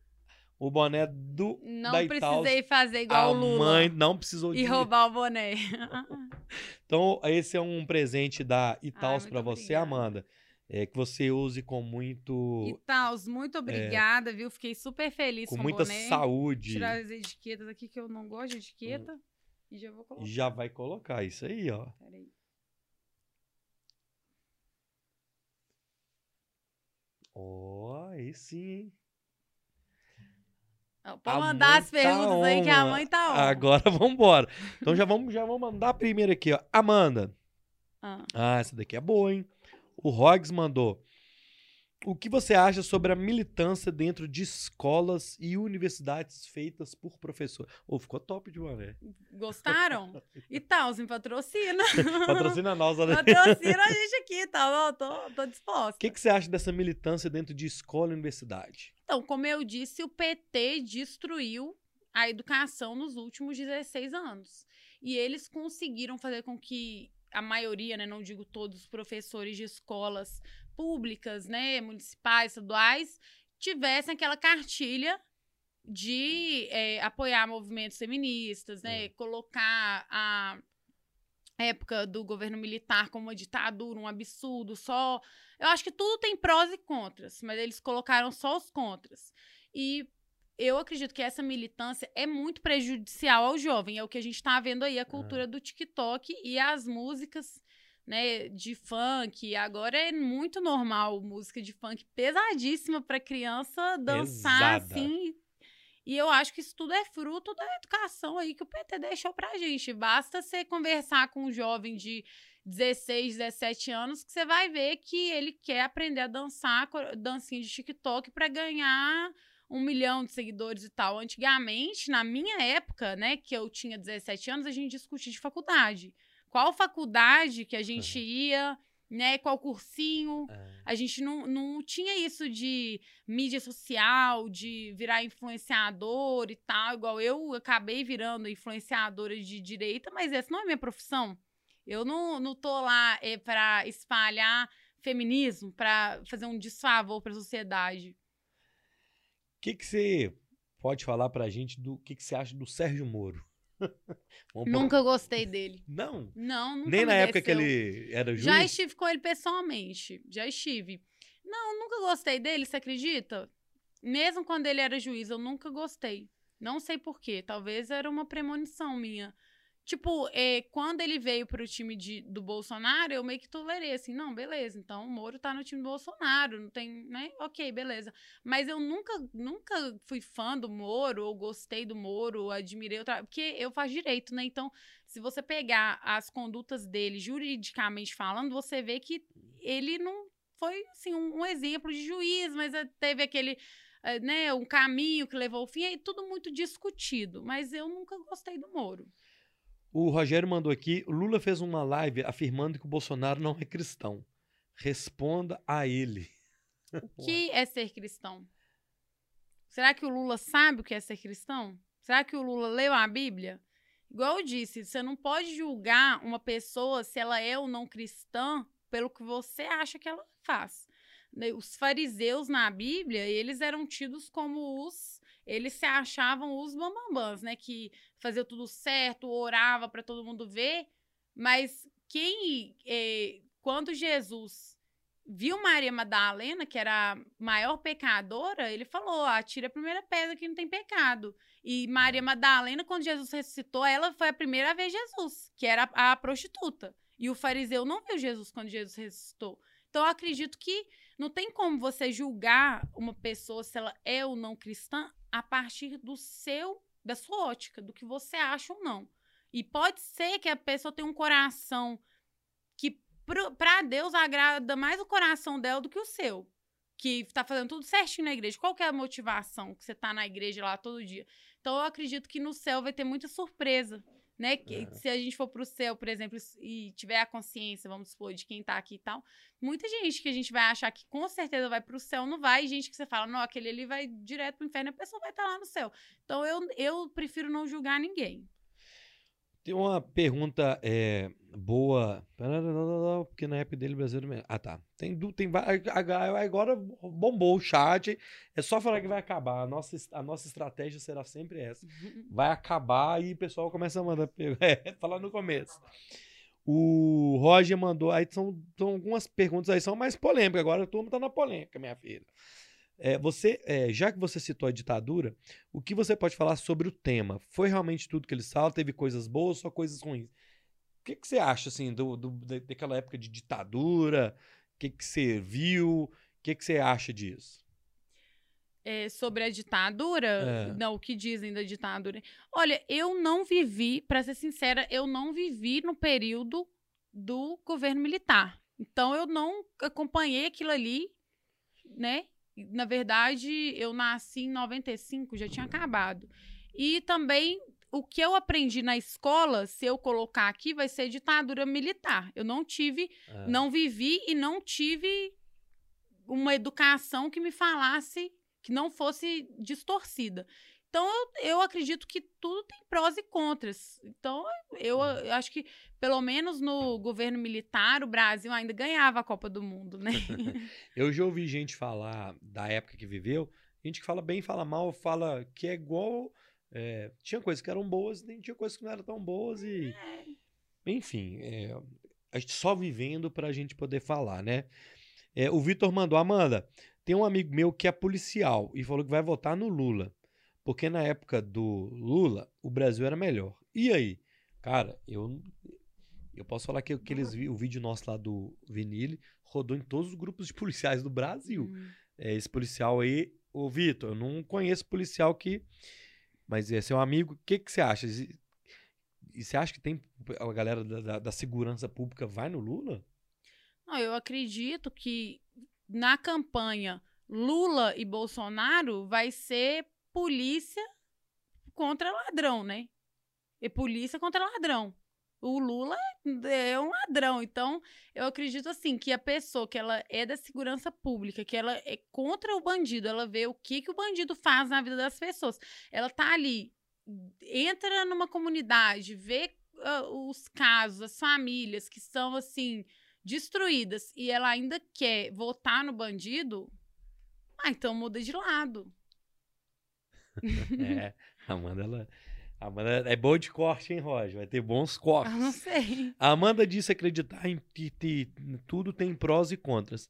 o boné do Não da precisei fazer igual a o Lula. mãe não precisou E roubar o boné. então, esse é um presente da Itaús para você, obrigada. Amanda é, que você use com muito. E tal, muito obrigada, é, viu? Fiquei super feliz com, com muita boné. saúde. Tirar as etiquetas aqui que eu não gosto de etiqueta. Hum. E já vou colocar. Já vai colocar isso aí, ó. Peraí. Ó, oh, aí sim. Pode mandar as perguntas tá aí que a mãe tá on. Agora vamos embora. Então já vamos, já vamos mandar primeiro aqui, ó. Amanda. Ah. ah, essa daqui é boa, hein? O Roggs mandou. O que você acha sobre a militância dentro de escolas e universidades feitas por professor? Ô, oh, ficou top de uma vez. Gostaram? E tal, me patrocina. patrocina nós, né? Patrocina a gente aqui, tá bom? Tô, tô disposta. O que, que você acha dessa militância dentro de escola e universidade? Então, como eu disse, o PT destruiu a educação nos últimos 16 anos. E eles conseguiram fazer com que a maioria, né, não digo todos os professores de escolas públicas, né, municipais, estaduais, tivessem aquela cartilha de é, apoiar movimentos feministas, né, é. colocar a época do governo militar como uma ditadura, um absurdo, só... Eu acho que tudo tem prós e contras, mas eles colocaram só os contras. E eu acredito que essa militância é muito prejudicial ao jovem. É o que a gente está vendo aí, a cultura é. do TikTok e as músicas né, de funk. Agora é muito normal música de funk pesadíssima para criança dançar Pesada. assim. E eu acho que isso tudo é fruto da educação aí que o PT deixou pra gente. Basta você conversar com um jovem de 16, 17 anos que você vai ver que ele quer aprender a dançar dancinha de TikTok para ganhar um milhão de seguidores e tal. Antigamente, na minha época, né, que eu tinha 17 anos, a gente discutia de faculdade. Qual faculdade que a gente uhum. ia, né? Qual cursinho. É. A gente não, não tinha isso de mídia social, de virar influenciador e tal. Igual eu acabei virando influenciadora de direita, mas essa não é minha profissão. Eu não, não tô lá é, para espalhar feminismo, para fazer um desfavor para a sociedade que, que você pode falar pra gente do que, que você acha do Sérgio Moro? nunca gostei dele. Não? Não, nunca Nem na desceu. época que ele era juiz? Já estive com ele pessoalmente. Já estive. Não, nunca gostei dele, você acredita? Mesmo quando ele era juiz, eu nunca gostei. Não sei porquê. Talvez era uma premonição minha. Tipo, é, quando ele veio pro time de, do Bolsonaro, eu meio que tolerei, assim, não, beleza, então o Moro tá no time do Bolsonaro, não tem, né? Ok, beleza. Mas eu nunca, nunca fui fã do Moro, ou gostei do Moro, ou admirei o trabalho, porque eu faço direito, né? Então, se você pegar as condutas dele, juridicamente falando, você vê que ele não foi, assim, um, um exemplo de juiz, mas eh, teve aquele eh, né, um caminho que levou ao fim, é tudo muito discutido. Mas eu nunca gostei do Moro. O Rogério mandou aqui: Lula fez uma live afirmando que o Bolsonaro não é cristão. Responda a ele. O que é ser cristão? Será que o Lula sabe o que é ser cristão? Será que o Lula leu a Bíblia? Igual eu disse, você não pode julgar uma pessoa se ela é ou não cristã pelo que você acha que ela faz. Né, os fariseus na Bíblia, eles eram tidos como os eles se achavam os bambambãs, né, que fazia tudo certo, orava para todo mundo ver, mas quem é, quando Jesus viu Maria Madalena, que era a maior pecadora, ele falou: atira a primeira pedra que não tem pecado. E Maria Madalena, quando Jesus ressuscitou, ela foi a primeira a ver Jesus, que era a, a prostituta. E o fariseu não viu Jesus quando Jesus ressuscitou. Então, eu acredito que não tem como você julgar uma pessoa se ela é ou não cristã a partir do seu, da sua ótica, do que você acha ou não. E pode ser que a pessoa tenha um coração que para Deus agrada mais o coração dela do que o seu. Que tá fazendo tudo certinho na igreja. Qual que é a motivação que você tá na igreja lá todo dia? Então eu acredito que no céu vai ter muita surpresa. Né? Que, é. Se a gente for pro céu, por exemplo, e tiver a consciência, vamos supor, de quem tá aqui e tal, muita gente que a gente vai achar que com certeza vai pro céu não vai, e gente que você fala, não, aquele ali vai direto pro inferno, a pessoa vai estar tá lá no céu. Então eu, eu prefiro não julgar ninguém. Tem uma pergunta é, boa. Porque na app dele brasileiro. Ah, tá. Tem, tem Agora bombou o chat. É só falar que vai acabar. A nossa, a nossa estratégia será sempre essa. Vai acabar e o pessoal começa a mandar. É, falar no começo. O Roger mandou. Aí são, são algumas perguntas aí, são mais polêmicas. Agora a turma tá na polêmica, minha filha. É, você, é, já que você citou a ditadura, o que você pode falar sobre o tema? Foi realmente tudo que eles falam? Teve coisas boas ou só coisas ruins? O que, que você acha, assim, do, do, daquela época de ditadura? O que, que você viu? O que, que você acha disso? É, sobre a ditadura, é. não, o que dizem da ditadura. Olha, eu não vivi, para ser sincera, eu não vivi no período do governo militar. Então eu não acompanhei aquilo ali, né? na verdade, eu nasci em 95, já tinha acabado. E também o que eu aprendi na escola, se eu colocar aqui, vai ser ditadura militar. Eu não tive, ah. não vivi e não tive uma educação que me falasse que não fosse distorcida. Então, eu, eu acredito que tudo tem prós e contras. Então, eu, eu, uhum. acho que, pelo menos no governo militar, o Brasil ainda ganhava a Copa do Mundo, né? eu já ouvi gente falar da época que viveu, gente que fala bem, fala mal, fala que é igual. É, tinha coisas que eram boas, e tinha coisas que não eram tão boas e. Enfim, é, a gente só vivendo para a gente poder falar, né? É, o Vitor mandou, Amanda, tem um amigo meu que é policial e falou que vai votar no Lula. Porque na época do Lula, o Brasil era melhor. E aí? Cara, eu eu posso falar que aqueles, o vídeo nosso lá do Vinile rodou em todos os grupos de policiais do Brasil. Hum. É, esse policial aí, o Vitor, eu não conheço policial que. Mas é seu amigo, o que, que você acha? E você acha que tem a galera da, da, da segurança pública vai no Lula? Não, eu acredito que na campanha Lula e Bolsonaro vai ser polícia contra ladrão, né? E polícia contra ladrão. O Lula é um ladrão, então eu acredito assim que a pessoa que ela é da segurança pública, que ela é contra o bandido, ela vê o que que o bandido faz na vida das pessoas. Ela tá ali, entra numa comunidade, vê uh, os casos, as famílias que são assim destruídas e ela ainda quer votar no bandido, ah, então muda de lado. é, Amanda, ela, Amanda é boa de corte, hein, Roger? Vai ter bons cortes. Eu não sei. A Amanda disse acreditar em que, tudo tem prós e contras.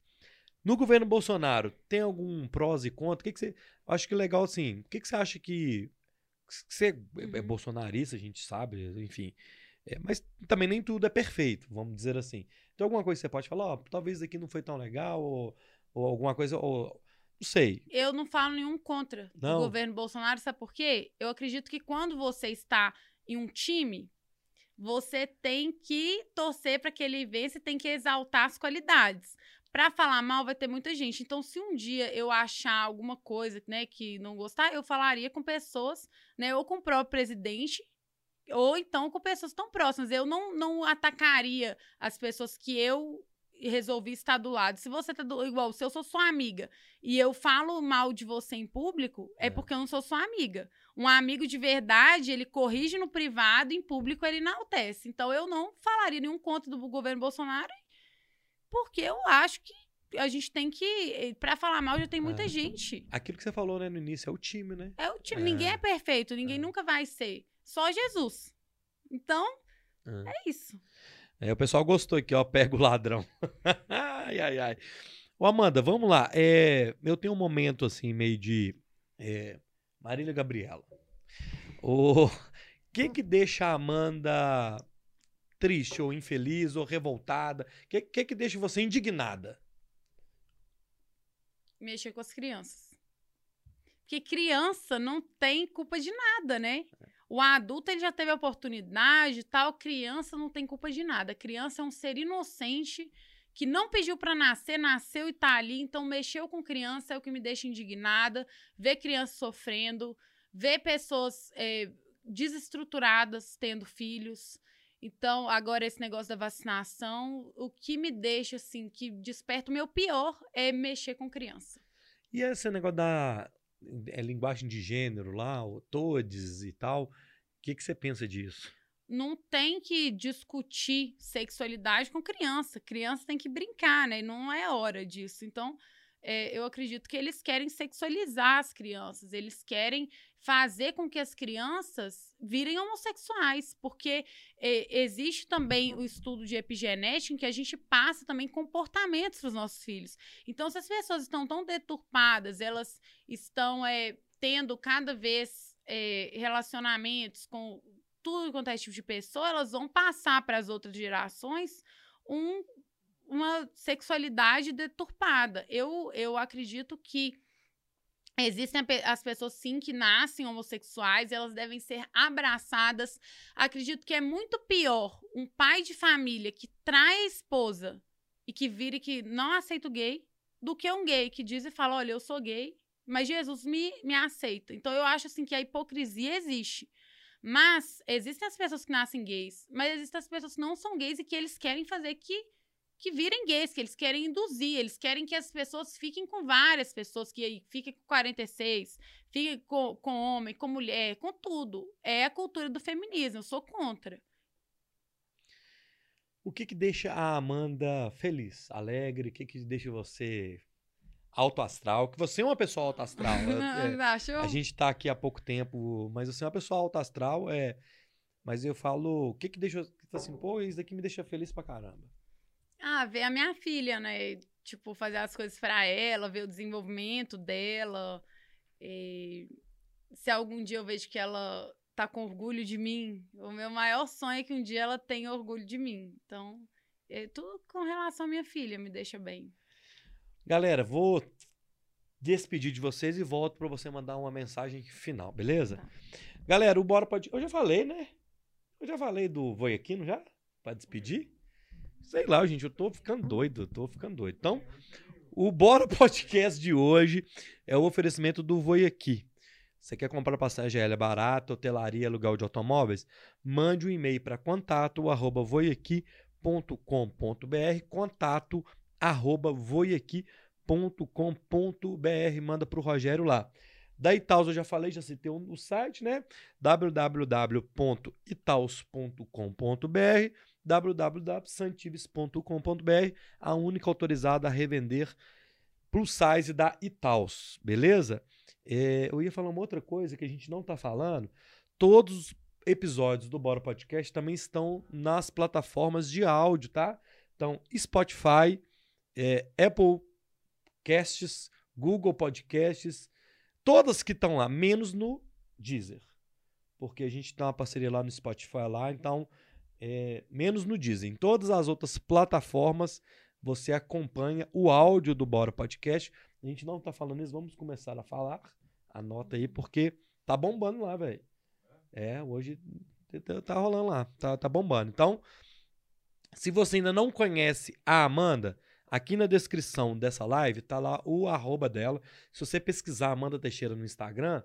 No governo Bolsonaro, tem algum prós e contras? O que, que você. Acho que legal assim. O que, que você acha que. Você é, é uhum. bolsonarista, a gente sabe, enfim. É, mas também nem tudo é perfeito, vamos dizer assim. Tem alguma coisa que você pode falar? Oh, talvez aqui não foi tão legal, ou, ou alguma coisa. Ou, não sei. Eu não falo nenhum contra não. o governo Bolsonaro, sabe por quê? Eu acredito que quando você está em um time, você tem que torcer para que ele vença e tem que exaltar as qualidades. Para falar mal vai ter muita gente. Então, se um dia eu achar alguma coisa, né, que não gostar, eu falaria com pessoas, né, ou com o próprio presidente ou então com pessoas tão próximas. Eu não, não atacaria as pessoas que eu resolvi estar do lado. Se você tá do, igual, se eu sou sua amiga e eu falo mal de você em público, é, É. porque eu não sou sua amiga. Um amigo de verdade, ele corrige no privado, em público ele enaltece. Então eu não falaria nenhum conto do governo Bolsonaro, porque eu acho que a gente tem que, Pra falar mal já tem muita É. gente. Aquilo que você falou, né, no início, é o time, né? É o time, É. ninguém é perfeito, ninguém É. nunca vai ser. Só Jesus. Então, É. é isso. É, o pessoal gostou aqui, ó. Pega o ladrão. ai, ai, ai. Ô, Amanda, vamos lá. É, eu tenho um momento, assim, meio de. é, Marília Gabriela. O que que deixa a Amanda triste, ou infeliz, ou revoltada? O que, que que deixa você indignada? mexer com as crianças. Porque criança não tem culpa de nada, né? O adulto ele já teve a oportunidade tal, criança não tem culpa de nada. Criança é um ser inocente que não pediu pra nascer, nasceu e tá ali, então mexeu com criança é o que me deixa indignada. Ver criança sofrendo, ver pessoas é, desestruturadas tendo filhos. Então, agora esse negócio da vacinação, o que me deixa assim, que desperta o meu pior é mexer com criança. E esse negócio da é, linguagem de gênero lá, todes e tal, o que, que você pensa disso? Não tem que discutir sexualidade com criança. Criança tem que brincar, né? Não é hora disso. Então, é, eu acredito que eles querem sexualizar as crianças. Eles querem fazer com que as crianças virem homossexuais, porque é, existe também o estudo de epigenética em que a gente passa também comportamentos para os nossos filhos. Então, se as pessoas estão tão deturpadas, elas estão é, tendo cada vez é, relacionamentos com tudo quanto é tipo de pessoa, elas vão passar para as outras gerações um, uma sexualidade deturpada. Eu, eu acredito que Existem as pessoas, sim, que nascem homossexuais, elas devem ser abraçadas. Acredito que é muito pior um pai de família que trai a esposa e que vira e que não aceita o gay, do que um gay que diz e fala: Olha, eu sou gay, mas Jesus me, me aceita. Então eu acho assim que a hipocrisia existe. Mas existem as pessoas que nascem gays, mas existem as pessoas que não são gays e que eles querem fazer que que virem gays, que eles querem induzir, eles querem que as pessoas fiquem com várias pessoas, que fiquem com 46, fiquem com, com homem, com mulher, com tudo. É a cultura do feminismo, eu sou contra. O que que deixa a Amanda feliz, alegre? O que que deixa você alto astral? Que você é uma pessoa alto astral. é- é, Acho? a gente tá aqui há pouco tempo, mas você é uma pessoa alto astral, é. Mas eu falo, o que que deixa. Assim, pô, isso daqui me deixa feliz pra caramba. Ah, ver a minha filha, né? Tipo, fazer as coisas pra ela, ver o desenvolvimento dela. E se algum dia eu vejo que ela tá com orgulho de mim, o meu maior sonho é que um dia ela tenha orgulho de mim. Então, é tudo com relação à minha filha me deixa bem. Galera, vou despedir de vocês e volto pra você mandar uma mensagem final, beleza? Tá. Galera, o Bora pode. Eu já falei, né? Eu já falei do Voiaquino já? Pra despedir? Sei lá, gente, eu tô ficando doido, eu tô ficando doido. Então, o Bora Podcast de hoje é o oferecimento do Voiaqui. Você quer comprar passagem aérea barata, hotelaria, aluguel de automóveis? Mande um e-mail para contato arroba voiaqui.com.br contato arroba voiaqui.com.br manda para o Rogério lá. Da Itaus eu já falei, já citei o site, né? www.itaus.com.br www.santives.com.br a única autorizada a revender plus size da Itaus, beleza? É, eu ia falar uma outra coisa que a gente não tá falando. Todos os episódios do Bora Podcast também estão nas plataformas de áudio, tá? Então, Spotify, é, Apple Casts, Google Podcasts, todas que estão lá, menos no Deezer. Porque a gente tem uma parceria lá no Spotify lá, então, é, menos no Deezer. Em todas as outras plataformas, você acompanha o áudio do Bora Podcast. A gente não tá falando isso, vamos começar a falar. Anota aí, porque tá bombando lá, velho. É, hoje tá- rolando lá, tá, tá bombando. Então, se você ainda não conhece a Amanda, aqui na descrição dessa live tá lá o arroba dela. Se você pesquisar Amanda Teixeira no Instagram,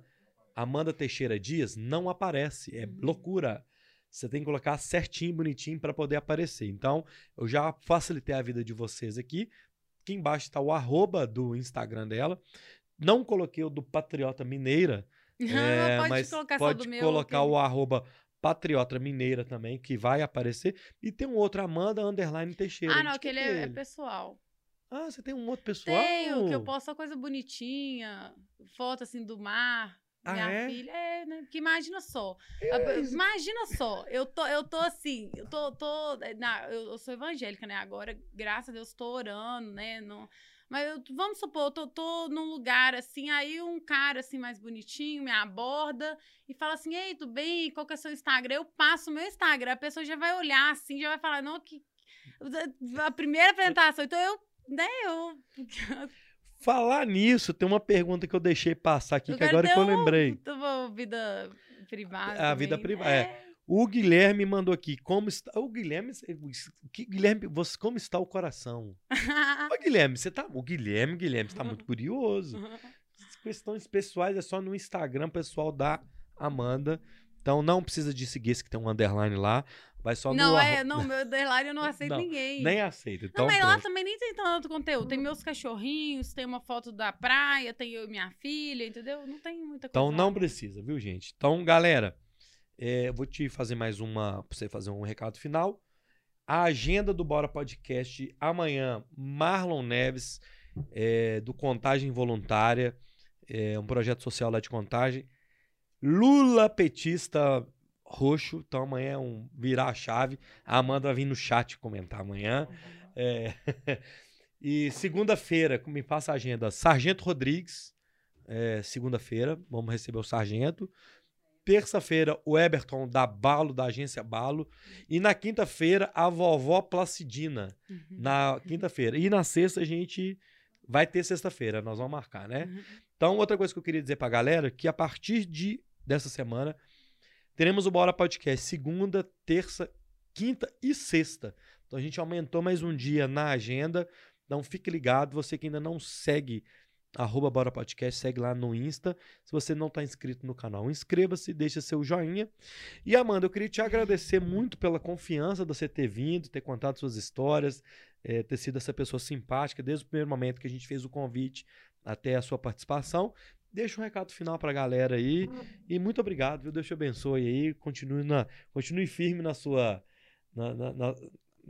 Amanda Teixeira Dias não aparece. É loucura. Você tem que colocar certinho, bonitinho para poder aparecer. Então, eu já facilitei a vida de vocês aqui. Aqui embaixo está o arroba do Instagram dela. Não coloquei o do Patriota Mineira, é, pode mas colocar pode só do meu. colocar o arroba Patriota Mineira também, que vai aparecer. E tem um outro, Amanda Underline Teixeira. Ah, não, que aquele que é, é ele? pessoal. Ah, você tem um outro pessoal? Tenho, que eu posto só coisa bonitinha, foto assim do mar. Ah, Minha é? filha, é, né? Porque imagina só. É, Imagina só, eu tô, eu tô assim, eu tô, tô na, eu, eu sou evangélica, né? Agora, graças a Deus, tô orando, né? Não, mas eu- vamos supor, eu tô, tô num lugar assim, aí um cara assim mais bonitinho me aborda e fala assim: Ei, tudo bem? Qual que é o seu Instagram? Eu passo o meu Instagram, a pessoa já vai olhar assim, já vai falar, não, que. A primeira apresentação, então eu, né, eu. Falar nisso, tem uma pergunta que eu deixei passar aqui, eu que agora que eu lembrei. Vida privada. A vida também, privada, né? O Guilherme mandou aqui, como está... O Guilherme, que, Guilherme, você, como está o coração? Ô, Guilherme, você tá... O Guilherme, Guilherme, você tá muito curioso. Questões pessoais é só no Instagram pessoal da Amanda. Então não precisa de seguir esse que tem um underline lá. Vai só no... não, arro- é, não, meu deadline eu não aceito Não, ninguém. Nem aceita. Então, não, mas lá pronto. também nem tem tanto conteúdo. Tem meus cachorrinhos, tem uma foto da praia, tem eu e minha filha, entendeu? Não tem muita coisa. Então lá. não precisa, viu, gente? Então, galera, é, eu vou te fazer mais uma, pra você fazer um recado final. A agenda do Bora Podcast amanhã, Marlon Neves, é, do Contagem Voluntária, é um projeto social lá de Contagem. Lula petista roxo, então amanhã é um virar a chave. A Amanda vai vir no chat comentar amanhã. É, e segunda-feira, me passa a agenda, Sargento Rodrigues, é, segunda-feira, vamos receber o Sargento. Terça-feira, o Eberton da Balo, da agência Balo. E na quinta-feira, a vovó Placidina. Uhum. Na quinta-feira. E na sexta, a gente vai ter sexta-feira, nós vamos marcar, né? Uhum. Então, outra coisa que eu queria dizer pra galera, que a partir de dessa semana, teremos o Bora Podcast segunda, terça, quinta e sexta. Então, a gente aumentou mais um dia na agenda. Então, fique ligado. Você que ainda não segue arroba Bora Podcast, segue lá no Insta. Se você não está inscrito no canal, inscreva-se, deixa seu joinha. E Amanda, eu queria te agradecer muito pela confiança de você ter vindo, ter contado suas histórias, eh, ter sido essa pessoa simpática desde o primeiro momento que a gente fez o convite até a sua participação. Deixa um recado final para a galera aí e muito obrigado, viu? Deus te abençoe aí, continue, na, continue firme na sua, na- na- na-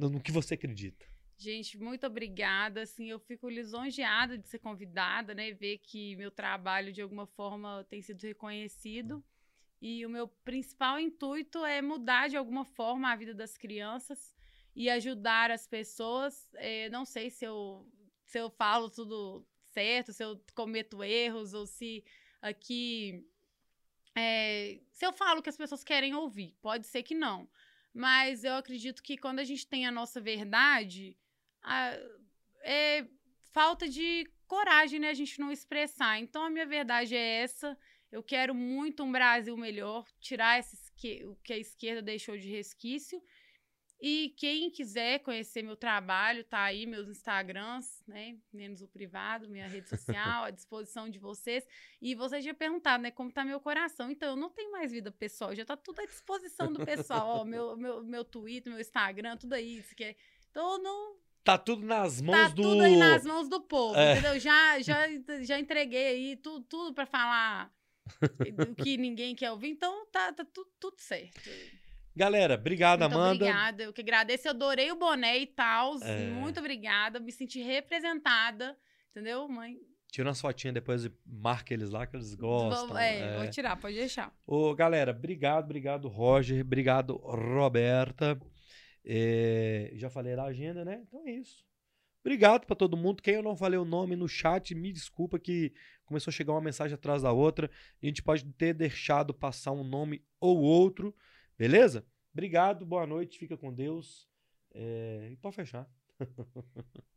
no que você acredita. Gente, muito obrigada. Assim, eu fico lisonjeada de ser convidada, né? Ver que meu trabalho de alguma forma tem sido reconhecido. E o meu principal intuito é mudar de alguma forma a vida das crianças e ajudar as pessoas. Eh, não sei se eu, se eu falo tudo certo, se eu cometo erros ou se aqui. eh, se eu falo que as pessoas querem ouvir. Pode ser que não. Mas eu acredito que quando a gente tem a nossa verdade, a- é falta de coragem, né? A gente não expressar. Então a minha verdade é essa. Eu quero muito um Brasil melhor, tirar o que a esquerda deixou de resquício. E quem quiser conhecer meu trabalho, tá aí meus Instagrams, né? Menos o privado, minha rede social, à disposição de vocês. E vocês já perguntaram, né? Como tá meu coração. Então, eu não tenho mais vida pessoal, já tá tudo à disposição do pessoal. Ó, meu, meu, meu Twitter, meu Instagram, tudo aí. Se quer. Então, eu não, Tá tudo nas mãos tá do. tudo aí nas mãos do povo, É. entendeu? Já, já, já entreguei aí tudo, tudo para falar o que ninguém quer ouvir, então tá, tá tudo, tudo certo. Galera, obrigado, Muito Amanda. obrigada, eu que agradeço, eu adorei o boné e tal, É. muito obrigada, me senti representada, entendeu, mãe? Tira umas fotinhas depois e marca eles lá que eles gostam. Vou, é, é. vou tirar, pode deixar. Ô, galera, obrigado, obrigado, Roger. Obrigado, Roberta. É, já falei da agenda, né? Então é isso. Obrigado pra todo mundo. Quem eu não falei o nome no chat, me desculpa que começou a chegar uma mensagem atrás da outra. A gente pode ter deixado passar um nome ou outro. Beleza? Obrigado, boa noite, fica com Deus. É, e pode fechar.